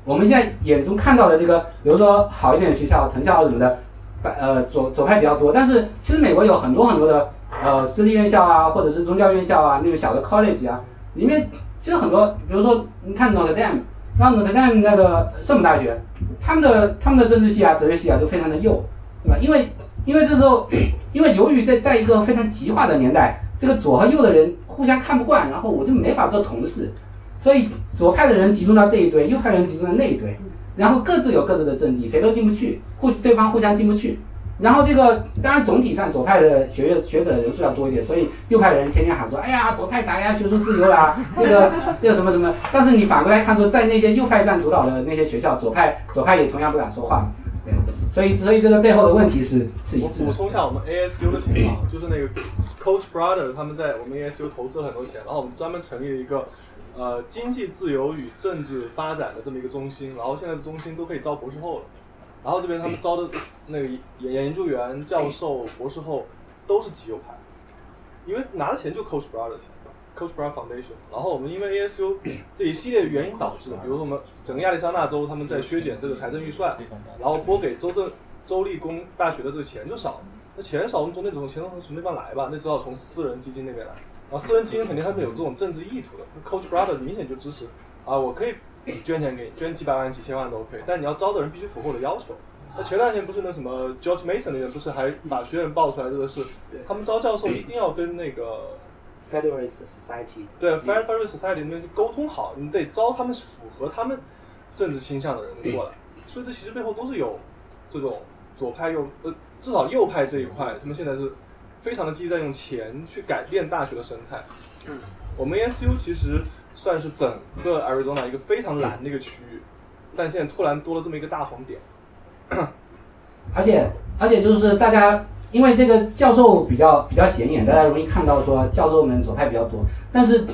我们现在眼中看到的这个，比如说好一点的学校，藤校什么的，呃左左派比较多。但是其实美国有很多很多的呃私立院校啊，或者是宗教院校啊，那个小的 college 啊，里面其实很多，比如说你看 Notre Dame，然后 Notre Dame 那个圣母大学，他们的他们的政治系啊、哲学系啊都非常的右，对吧？因为因为这时候，因为由于在在一个非常极化的年代，这个左和右的人互相看不惯，然后我就没法做同事。所以左派的人集中到这一堆，右派人集中在那一堆，然后各自有各自的阵地，谁都进不去，互对方互相进不去。然后这个当然总体上左派的学院学者人数要多一点，所以右派的人天天喊说：“哎呀，左派打压学术自由啦，这个这个什么什么。”但是你反过来看说，在那些右派占主导的那些学校，左派左派也同样不敢说话。对，所以所以这个背后的问题是是一致的。补充一下我们 ASU 的情况，就是那个 Coach Brother 他们在我们 ASU 投资了很多钱，然后我们专门成立了一个。呃，经济自由与政治发展的这么一个中心，然后现在的中心都可以招博士后了，然后这边他们招的那个研研究员、教授、博士后都是极右派，因为拿的钱就 Coach Brown 的钱，Coach Brown Foundation。然后我们因为 ASU 这一系列原因导致的，比如说我们整个亚利桑那州他们在削减这个财政预算，然后拨给州政州立工大学的这个钱就少，那钱少，我们从那种钱从那方来吧？那只好从私人基金那边来。啊，私人基金肯定他们有这种政治意图的，Coach Brother 明显就支持，啊，我可以捐钱给你，捐几百万、几千万都 OK，但你要招的人必须符合我的要求。那前两天不是那什么 George Mason 那人不是还把学院爆出来这个事，他们招教授一定要跟那个 Federalist Society 对 Federalist Society 那边沟通好，你得招他们符合他们政治倾向的人过来。所以这其实背后都是有这种左派右呃至少右派这一块，他们现在是。非常的积极在用钱去改变大学的生态。嗯，我们 ASU 其实算是整个 Arizona 一个非常蓝的一个区域，但现在突然多了这么一个大红点。而且而且就是大家因为这个教授比较比较显眼，大家容易看到说教授们左派比较多，但是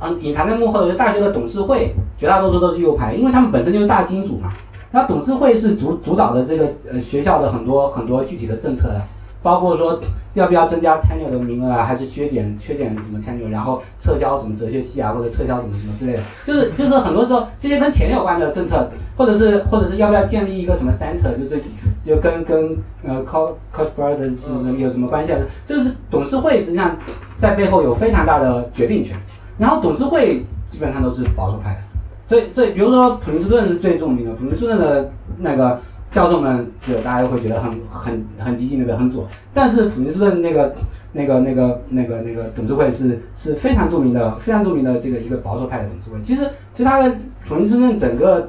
嗯，隐藏在幕后的大学的董事会，绝大多数都是右派，因为他们本身就是大金主嘛。那董事会是主主导的这个呃学校的很多很多具体的政策的，包括说要不要增加 tenure 的名额啊，还是削减削减什么 tenure，然后撤销什么哲学系啊，或者撤销什么什么之类的，就是就是很多时候这些跟钱有关的政策，或者是或者是要不要建立一个什么 center，就是就跟跟呃 co coach brother 是有什么关系啊？就是董事会实际上在背后有非常大的决定权，然后董事会基本上都是保守派的。所以，所以，比如说普林斯顿是最著名的，普林斯顿的那个教授们，就大家会觉得很很很激进，对不对？很左。但是普林斯顿那个那个那个那个那个董事会是是非常著名的，非常著名的这个一个保守派的董事会。其实，其实它的普林斯顿整个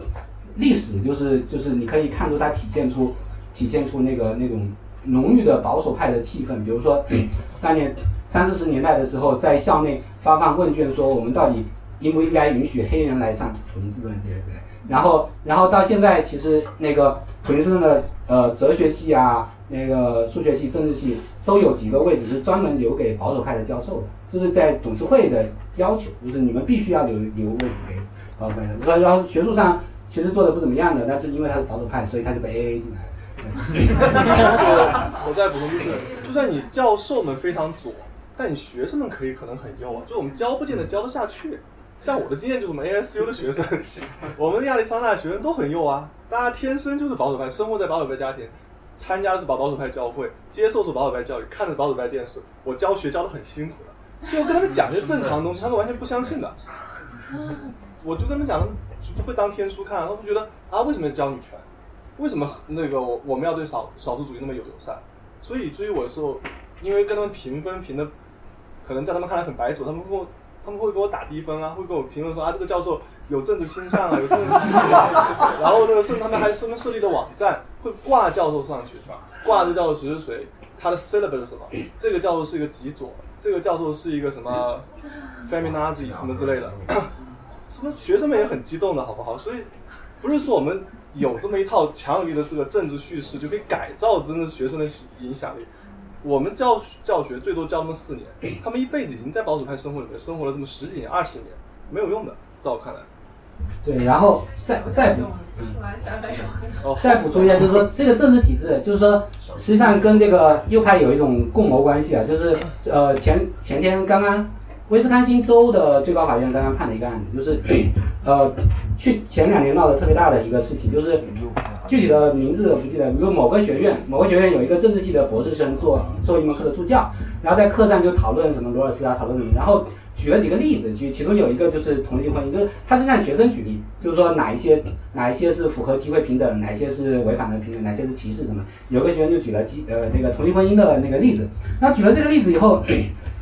历史就是就是你可以看出它体现出体现出那个那种浓郁的保守派的气氛。比如说，当年三四十年代的时候，在校内发放问卷说我们到底。应不应该允许黑人来上普林斯顿这些之类？然后，然后到现在，其实那个普林斯顿的呃哲学系啊，那个数学系、政治系都有几个位置是专门留给保守派的教授的，就是在董事会的要求，就是你们必须要留留位置给保守派的。然后学术上其实做的不怎么样的，但是因为他是保守派，所以他就被 AA 进来了。我再补充就是，就算你教授们非常左，但你学生们可以可能很右啊，就我们教不见得教得下去。像我的经验就是，我们 ASU 的学生，我们亚利桑那的学生都很右啊，大家天生就是保守派，生活在保守派家庭，参加的是保保守派教会，接受是保守派教育，看着保守派电视，我教学教的很辛苦的，就跟他们讲些正常的东西，他们完全不相信的。我就跟他们讲，他们就会当天书看，他们觉得啊，为什么要教女权？为什么那个我我们要对少少数主义那么有友善？所以至于我的时候，因为跟他们评分评的，可能在他们看来很白左，他们跟我。他们会给我打低分啊，会给我评论说啊，这个教授有政治倾向啊，有政治倾向。然后那个甚至他们还专门设立了网站，会挂教授上去，挂这教授谁谁谁，他的 syllabus 是什么？这个教授是一个极左，这个教授是一个什么 feminazi 什么之类的。什么学生们也很激动的好不好？所以不是说我们有这么一套强有力的这个政治叙事就可以改造真正学生的影响力。我们教教学最多教那么四年，他们一辈子已经在保守派生活里面生活了这么十几年、二十年，没有用的，在我看来。对，然后再再补，再补充一下，就是说这个政治体制，就是说实际上跟这个右派有一种共谋关系啊，就是呃前前天刚刚威斯康星州的最高法院刚刚判了一个案子，就是呃去前两年闹得特别大的一个事情，就是。具体的名字我不记得，比如某个学院，某个学院有一个政治系的博士生做做一门课的助教，然后在课上就讨论什么罗尔斯啊，讨论什么，然后举了几个例子，举其中有一个就是同性婚姻，就是他是让学生举例，就是说哪一些哪一些是符合机会平等，哪一些是违反了平等，哪些是歧视什么，有个学员就举了机呃那个同性婚姻的那个例子，那举了这个例子以后，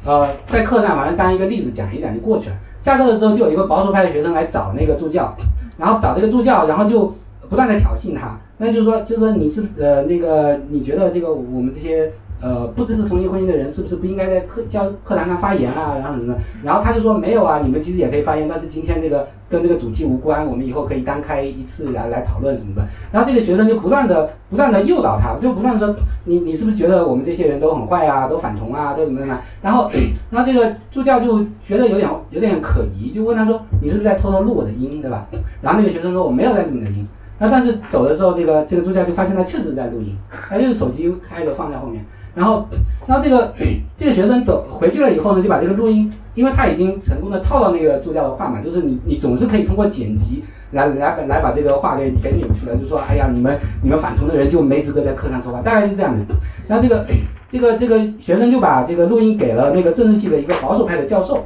呃在课上反正当一个例子讲一讲就过去了，下课的时候就有一个保守派的学生来找那个助教，然后找这个助教，然后就。不断的挑衅他，那就是说，就是说你是呃那个，你觉得这个我们这些呃不支持同性婚姻的人，是不是不应该在课教课堂上发言啊？然后什么的？然后他就说没有啊，你们其实也可以发言，但是今天这个跟这个主题无关，我们以后可以单开一次来来讨论什么的。然后这个学生就不断的不断的诱导他，就不断的说你你是不是觉得我们这些人都很坏啊，都反同啊，都怎么怎么？然后 然后这个助教就觉得有点有点可疑，就问他说你是不是在偷偷录我的音，对吧？然后那个学生说我没有在录你的音。那但是走的时候，这个这个助教就发现他确实在录音，他就是手机开着放在后面。然后，然后这个这个学生走回去了以后呢，就把这个录音，因为他已经成功的套到那个助教的话嘛，就是你你总是可以通过剪辑来来来把这个话给给扭曲了，就说哎呀你们你们反同的人就没资格在课上说话，大概是这样的。然后这个这个这个学生就把这个录音给了那个政治系的一个保守派的教授，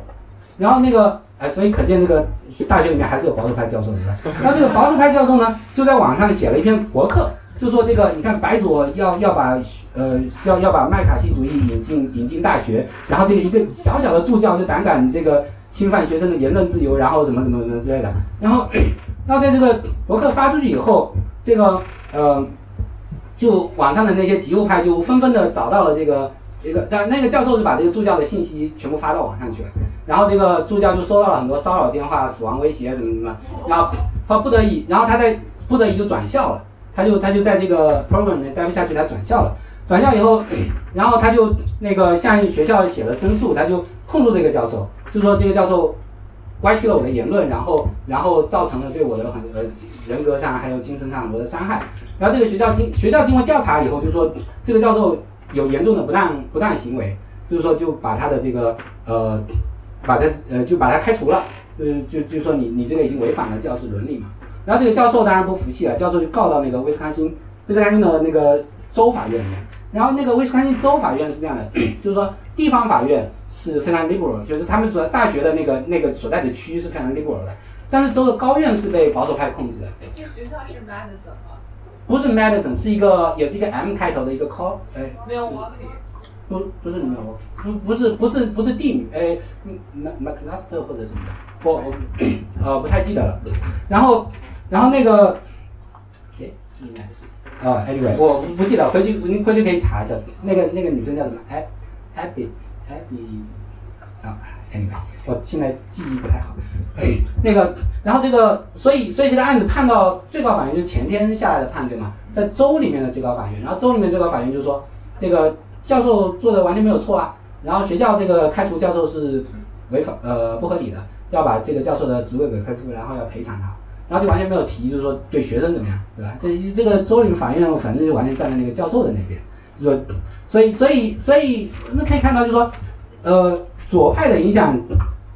然后那个。哎，所以可见这个大学里面还是有保守派教授的，那这个保守派教授呢，就在网上写了一篇博客，就说这个，你看白左要要把呃要要把麦卡锡主义引进引进大学，然后这个一个小小的助教就胆敢这个侵犯学生的言论自由，然后什么什么什么之类的，然后，那在这个博客发出去以后，这个呃，就网上的那些极右派就纷纷的找到了这个。这个，但那个教授是把这个助教的信息全部发到网上去了，然后这个助教就收到了很多骚扰电话、死亡威胁什么什么，然后 他不得已，然后他在不得已就转校了，他就他就在这个 program 里面待不下去，他转校了。转校以后，然后他就那个向学校写了申诉，他就控诉这个教授，就说这个教授歪曲了我的言论，然后然后造成了对我的很呃人格上还有精神上很多的伤害。然后这个学校经学校经过调查以后，就说这个教授有严重的不当不当行为，就是说就把他的这个呃把他呃就把他开除了，呃就就说你你这个已经违反了教师伦理嘛。然后这个教授当然不服气了，教授就告到那个威斯康星威斯康星的那个州法院里面。然后那个威斯康星州法院是这样的，就是说地方法院是非常 liberal，就是他们所大学的那个那个所在的区是非常 liberal 的，但是州的高院是被保守派控制的。这学校是 Madison 吗？不是 Madison，是一个也是一个 M 开头的一个 call，哎，没有 Walkie。不不是没有，不不是不是不是地名，哎，Mac MacLaster 或者什么的，我我呃不太记得了。然后然后那个，哎是 Madison，哦，Anyway，我不记得，回去您回去可以查一下，那个那个女生叫什么？Ab Abby Abby，啊，Anyway，我现在记忆不太好。那个，然后这个，所以所以这个案子判到最高法院就是前天下来的判决嘛？在州里面的最高法院，然后州里面最高法院就说这个。教授做的完全没有错啊，然后学校这个开除教授是违法呃不合理的，要把这个教授的职位给恢复，然后要赔偿他，然后就完全没有提就是说对学生怎么样，对吧？这这个州里面法院反正就完全站在那个教授的那边，就说所以所以所以那可以看到就是说，呃左派的影响，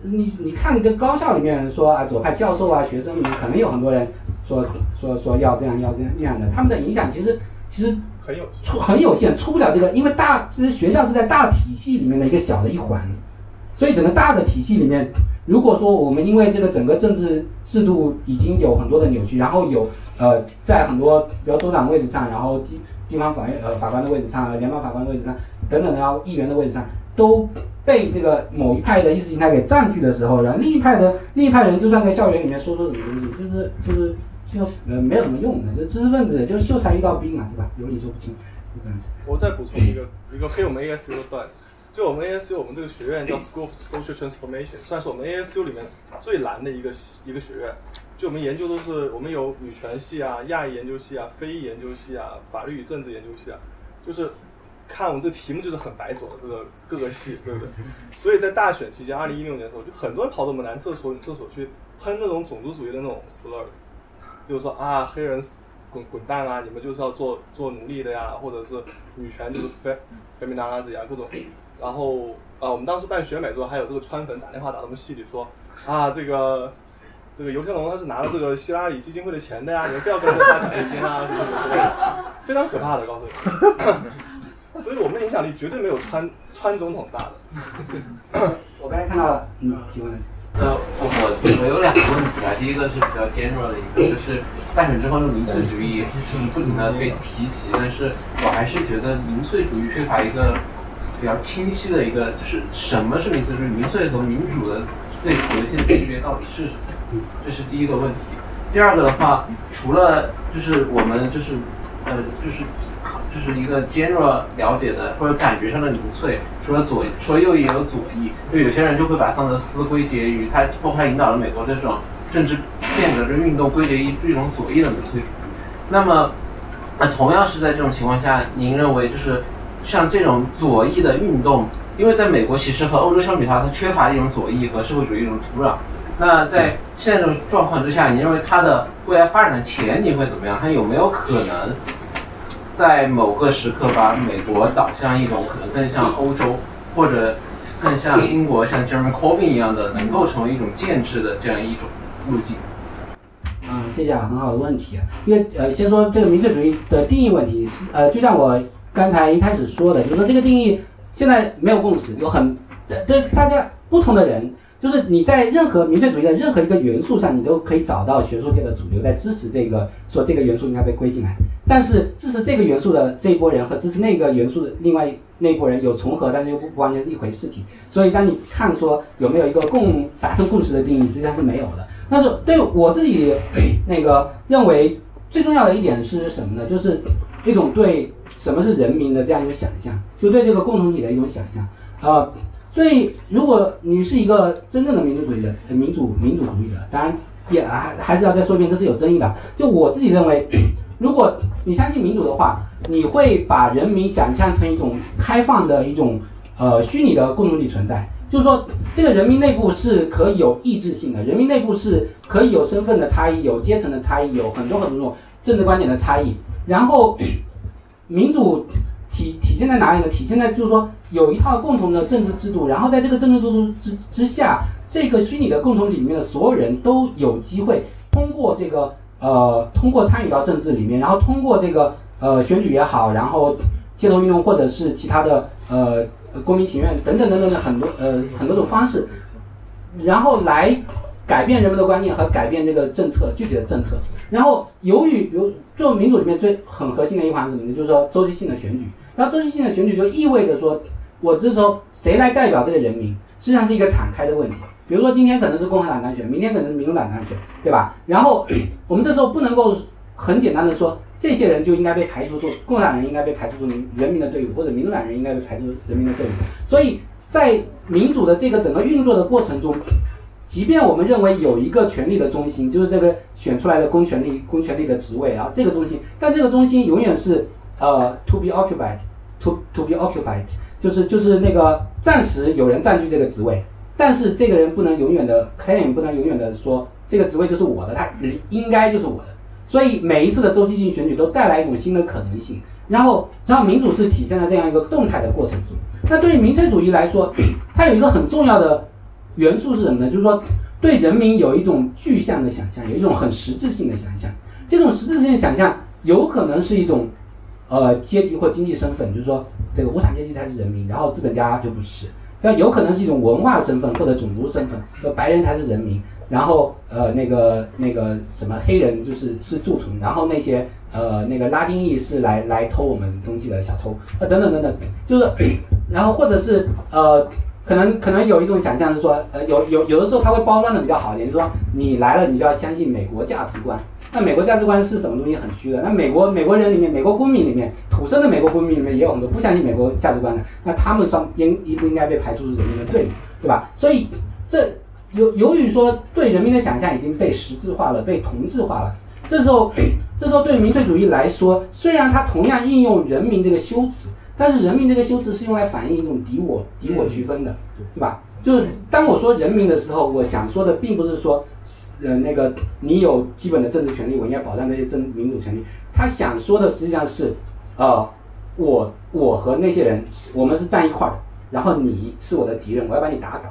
你你看这高校里面说啊左派教授啊学生里面可能有很多人说说说要这样要这样那样的，他们的影响其实其实。很有出很有限，出不了这个，因为大其实学校是在大体系里面的一个小的一环，所以整个大的体系里面，如果说我们因为这个整个政治制度已经有很多的扭曲，然后有呃在很多比如州长位置上，然后地地方法院呃法官的位置上，联邦法官的位置上等等，然后议员的位置上都被这个某一派的意识形态给占据的时候，然后另一派的另一派人就算在校园里面说说什么东西，就是就是。就呃没有什么用的，就知识分子就秀才遇到兵嘛，对吧？有理说不清，就这样子。我再补充一个一个黑我们 ASU 的段，就我们 ASU 我们这个学院叫 School of Social Transformation，算是我们 ASU 里面最难的一个一个学院。就我们研究都是我们有女权系啊、亚裔研究系啊、非裔研究系啊、法律与政治研究系啊，就是看我们这题目就是很白左的这个各个系，对不对？所以在大选期间，二零一六年的时候，就很多人跑到我们男厕所、女厕所去喷那种种族主义的那种 slurs。就是说啊，黑人滚滚蛋啊！你们就是要做做奴隶的呀，或者是女权就是非非米达拉子呀，各种。然后啊，我们当时办选美的时候，还有这个川粉打电话打到我们系里说啊，这个这个尤天龙他是拿了这个希拉里基金会的钱的呀，你们不要跟他发奖学金啊，什么什么之类的，非常可怕的，告诉你。所以我们的影响力绝对没有川川总统大的。我刚才看到了，嗯，提问。呃，我我有两个问题啊，第一个是比较尖锐的一个，就是大选之后的民粹主义是不停的被提及，但是我还是觉得民粹主义缺乏一个比较清晰的一个，就是什么是民粹主义，民粹和民主的最核心的区别到底是什么？这是第一个问题。第二个的话，除了就是我们就是呃就是。就是一个 general 了解的或者感觉上的民粹，除了左，除了右翼也有左翼，就有些人就会把桑德斯归结于他，包括他引导了美国这种政治变革的运动，归结于一种左翼的民粹主义。那么，那同样是在这种情况下，您认为就是像这种左翼的运动，因为在美国其实和欧洲相比的话，它缺乏一种左翼和社会主义一种土壤。那在现在这种状况之下，你认为它的未来发展的前景会怎么样？它有没有可能？在某个时刻，把美国导向一种可能更像欧洲，或者更像英国，像 Jeremy Corbyn 一样的，能够成为一种建制的这样一种路径。嗯，谢谢啊，很好的问题。因为呃，先说这个民粹主义的定义问题，是呃，就像我刚才一开始说的，就是说这个定义现在没有共识，有很这大家不同的人。就是你在任何民粹主义的任何一个元素上，你都可以找到学术界的主流在支持这个，说这个元素应该被归进来。但是支持这个元素的这一波人和支持那个元素的另外那一波人有重合，但是又不不完全是一回事情。所以当你看说有没有一个共达成共识的定义，实际上是没有的。但是对我自己那个认为最重要的一点是什么呢？就是一种对什么是人民的这样一个想象，就对这个共同体的一种想象啊。对，如果你是一个真正的民主主义的民主民主主义者，当然也还还是要再说一遍，这是有争议的。就我自己认为，如果你相信民主的话，你会把人民想象成一种开放的一种呃虚拟的共同体存在。就是说这个人民内部是可以有意志性的，人民内部是可以有身份的差异，有阶层的差异，有很多很多种政治观点的差异。然后民主体体现在哪里呢？体现在就是说有一套共同的政治制度，然后在这个政治制度之之下，这个虚拟的共同体里面的所有人都有机会通过这个呃通过参与到政治里面，然后通过这个呃选举也好，然后街头运动或者是其他的呃公民请愿等等等等的很多呃很多种方式，然后来改变人们的观念和改变这个政策具体的政策。然后由于比如就民主里面最很核心的一环是什么呢？就是说周期性的选举。那周期性的选举就意味着说，我这时候谁来代表这个人民，实际上是一个敞开的问题。比如说今天可能是共和党当选，明天可能是民主党当选，对吧？然后我们这时候不能够很简单的说，这些人就应该被排除出，共和党人应该被排除出民人民的队伍，或者民主党人应该被排除人民的队伍。所以在民主的这个整个运作的过程中，即便我们认为有一个权力的中心，就是这个选出来的公权力公权力的职位啊，这个中心，但这个中心永远是呃 to be occupied，to to be occupied，就是就是那个暂时有人占据这个职位，但是这个人不能永远的 claim，不能永远的说这个职位就是我的，他应该就是我的。所以每一次的周期性选举都带来一种新的可能性。然后，然后民主是体现在这样一个动态的过程中。那对于民粹主义来说，它有一个很重要的元素是什么呢？就是说对人民有一种具象的想象，有一种很实质性的想象。这种实质性的想象有可能是一种呃阶级或经济身份，就是说这个无产阶级才是人民，然后资本家就不是。那有可能是一种文化身份或者种族身份，说白人才是人民。然后呃那个那个什么黑人就是是蛀虫，然后那些呃那个拉丁裔是来来偷我们东西的小偷，呃等等等等，就是然后或者是呃可能可能有一种想象是说呃有有有的时候他会包装的比较好一点，就是说你来了你就要相信美国价值观，那美国价值观是什么东西很虚的，那美国美国人里面美国公民里面土生的美国公民里面也有很多不相信美国价值观的，那他们算应应不应该被排除出人民的队伍，对吧？所以这。由由于说对人民的想象已经被实质化了，被同质化了，这时候，这时候对民粹主义来说，虽然它同样应用人民这个修辞，但是人民这个修辞是用来反映一种敌我敌我区分的，对吧？就是当我说人民的时候，我想说的并不是说，呃，那个你有基本的政治权利，我应该保障这些政民主权利。他想说的实际上是，呃，我我和那些人，我们是站一块儿，然后你是我的敌人，我要把你打倒。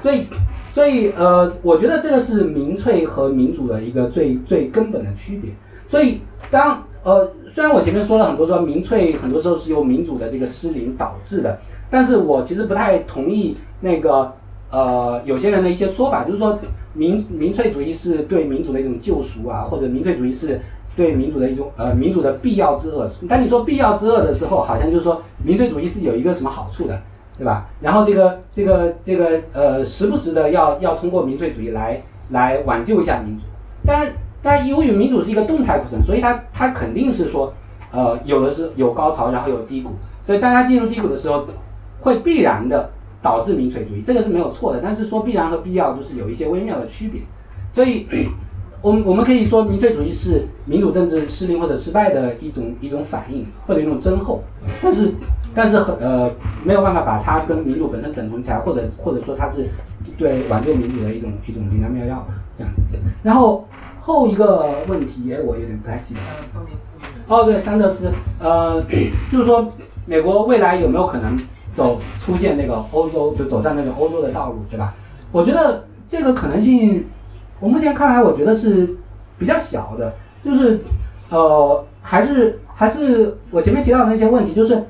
所以，所以，呃，我觉得这个是民粹和民主的一个最最根本的区别。所以，当呃，虽然我前面说了很多说民粹很多时候是由民主的这个失灵导致的，但是我其实不太同意那个呃有些人的一些说法，就是说民民粹主义是对民主的一种救赎啊，或者民粹主义是对民主的一种呃民主的必要之恶。当你说必要之恶的时候，好像就是说民粹主义是有一个什么好处的。对吧？然后这个这个这个呃，时不时的要要通过民粹主义来来挽救一下民主。当然，但，由于民主是一个动态过程，所以它它肯定是说，呃，有的是有高潮，然后有低谷。所以当它进入低谷的时候，会必然的导致民粹主义，这个是没有错的。但是说必然和必要就是有一些微妙的区别。所以，我们我们可以说民粹主义是民主政治失灵或者失败的一种一种反应或者一种增厚。但是。但是很呃没有办法把它跟民主本身等同起来，或者或者说它是对挽救民主的一种一种灵丹妙药这样子。然后后一个问题，哎，我有点不太记得。哦，对，桑德斯，呃，就是说美国未来有没有可能走出现那个欧洲，就走上那个欧洲的道路，对吧？我觉得这个可能性，我目前看来，我觉得是比较小的，就是呃，还是还是我前面提到的那些问题，就是。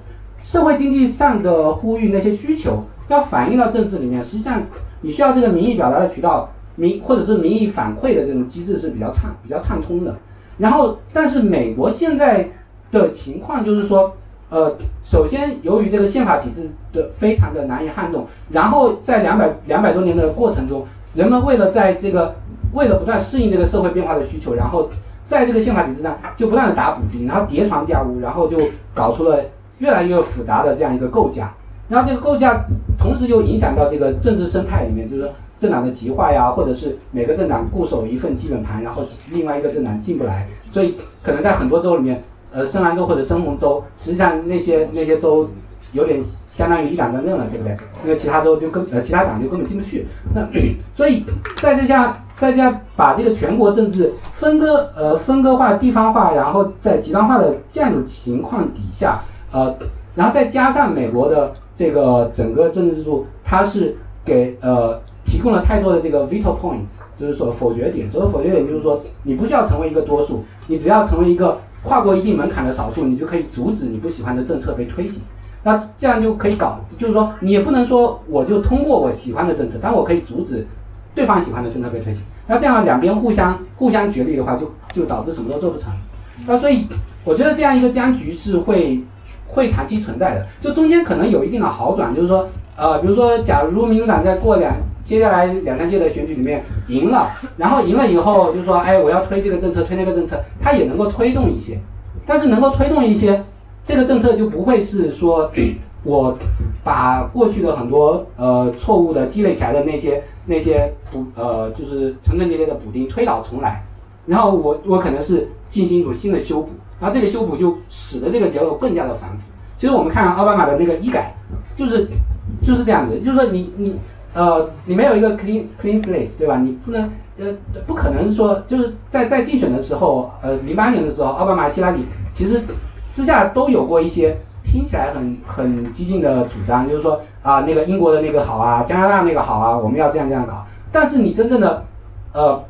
社会经济上的呼吁那些需求要反映到政治里面，实际上你需要这个民意表达的渠道，民或者是民意反馈的这种机制是比较畅比较畅通的。然后，但是美国现在的情况就是说，呃，首先由于这个宪法体制的非常的难以撼动，然后在两百两百多年的过程中，人们为了在这个为了不断适应这个社会变化的需求，然后在这个宪法体制上就不断的打补丁，然后叠床架屋，然后就搞出了。越来越复杂的这样一个构架，然后这个构架同时又影响到这个政治生态里面，就是说政党的极化呀，或者是每个政党固守一份基本盘，然后另外一个政党进不来，所以可能在很多州里面，呃，深蓝州或者深红州，实际上那些那些州有点相当于一党专政了，对不对？那个其他州就根呃其他党就根本进不去。那 所以在这下在这样把这个全国政治分割呃分割化、地方化，然后在极端化的这样一种情况底下，呃，然后再加上美国的这个整个政治制度，它是给呃提供了太多的这个 veto points，就是说否决点。所谓否决点，就是说你不需要成为一个多数，你只要成为一个跨过一定门槛的少数，你就可以阻止你不喜欢的政策被推行。那这样就可以搞，就是说你也不能说我就通过我喜欢的政策，但我可以阻止对方喜欢的政策被推行。那这样两边互相互相角力的话，就就导致什么都做不成。那所以我觉得这样一个僵局是会会长期存在的。就中间可能有一定的好转，就是说呃，比如说假如民主党在过两接下来两三届的选举里面赢了，然后赢了以后就说哎我要推这个政策推那个政策，它也能够推动一些，但是能够推动一些。这个政策就不会是说，我把过去的很多呃错误的积累起来的那些那些补呃就是层层叠叠的补丁推倒重来，然后我我可能是进行一种新的修补，然后这个修补就使得这个结构更加的繁复。其实我们看奥巴马的那个医改，就是就是这样子，就是说你你呃你没有一个 clean clean slate 对吧？你不能呃不可能说就是在在竞选的时候呃零八年的时候奥巴马希拉里其实。私下都有过一些听起来很很激进的主张，就是说啊，那个英国的那个好啊，加拿大那个好啊，我们要这样这样搞。但是你真正的，呃，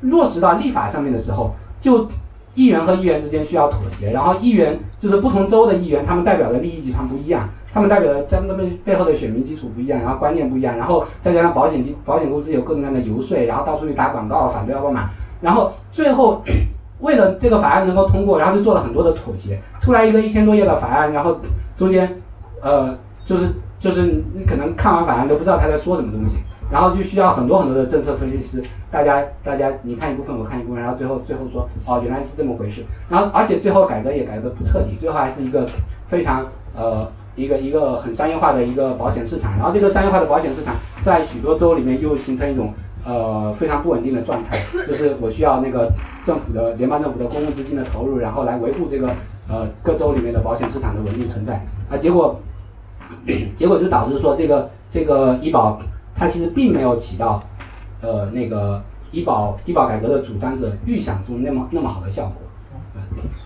落实到立法上面的时候，就议员和议员之间需要妥协，然后议员就是不同州的议员，他们代表的利益集团不一样，他们代表的他们背背后的选民基础不一样，然后观念不一样，然后再加上保险金保险公司有各种各样的游说，然后到处去打广告反对奥巴马，然后最后。为了这个法案能够通过，然后就做了很多的妥协，出来一个一千多页的法案，然后中间，呃，就是就是你可能看完法案都不知道他在说什么东西，然后就需要很多很多的政策分析师，大家大家你看一部分我看一部分，然后最后最后说哦原来是这么回事，然后而且最后改革也改革不彻底，最后还是一个非常呃一个一个很商业化的一个保险市场，然后这个商业化的保险市场在许多州里面又形成一种。呃，非常不稳定的状态，就是我需要那个政府的联邦政府的公共资金的投入，然后来维护这个呃各州里面的保险市场的稳定存在啊。结果，结果就导致说这个这个医保它其实并没有起到呃那个医保医保改革的主张者预想中那么那么好的效果。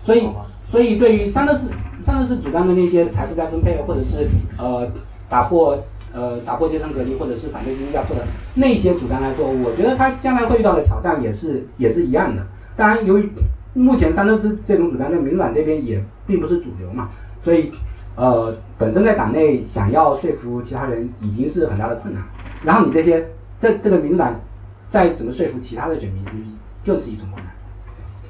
所以所以对于桑德斯桑德斯主张的那些财富再分配，或者是呃打破。呃，打破阶层隔离，或者是反对经济压迫的那些主张来说，我觉得他将来会遇到的挑战也是也是一样的。当然，由于目前桑德斯这种主张在民主党这边也并不是主流嘛，所以呃，本身在党内想要说服其他人已经是很大的困难。然后你这些这这个民主党再怎么说服其他的选民，就是一种困难。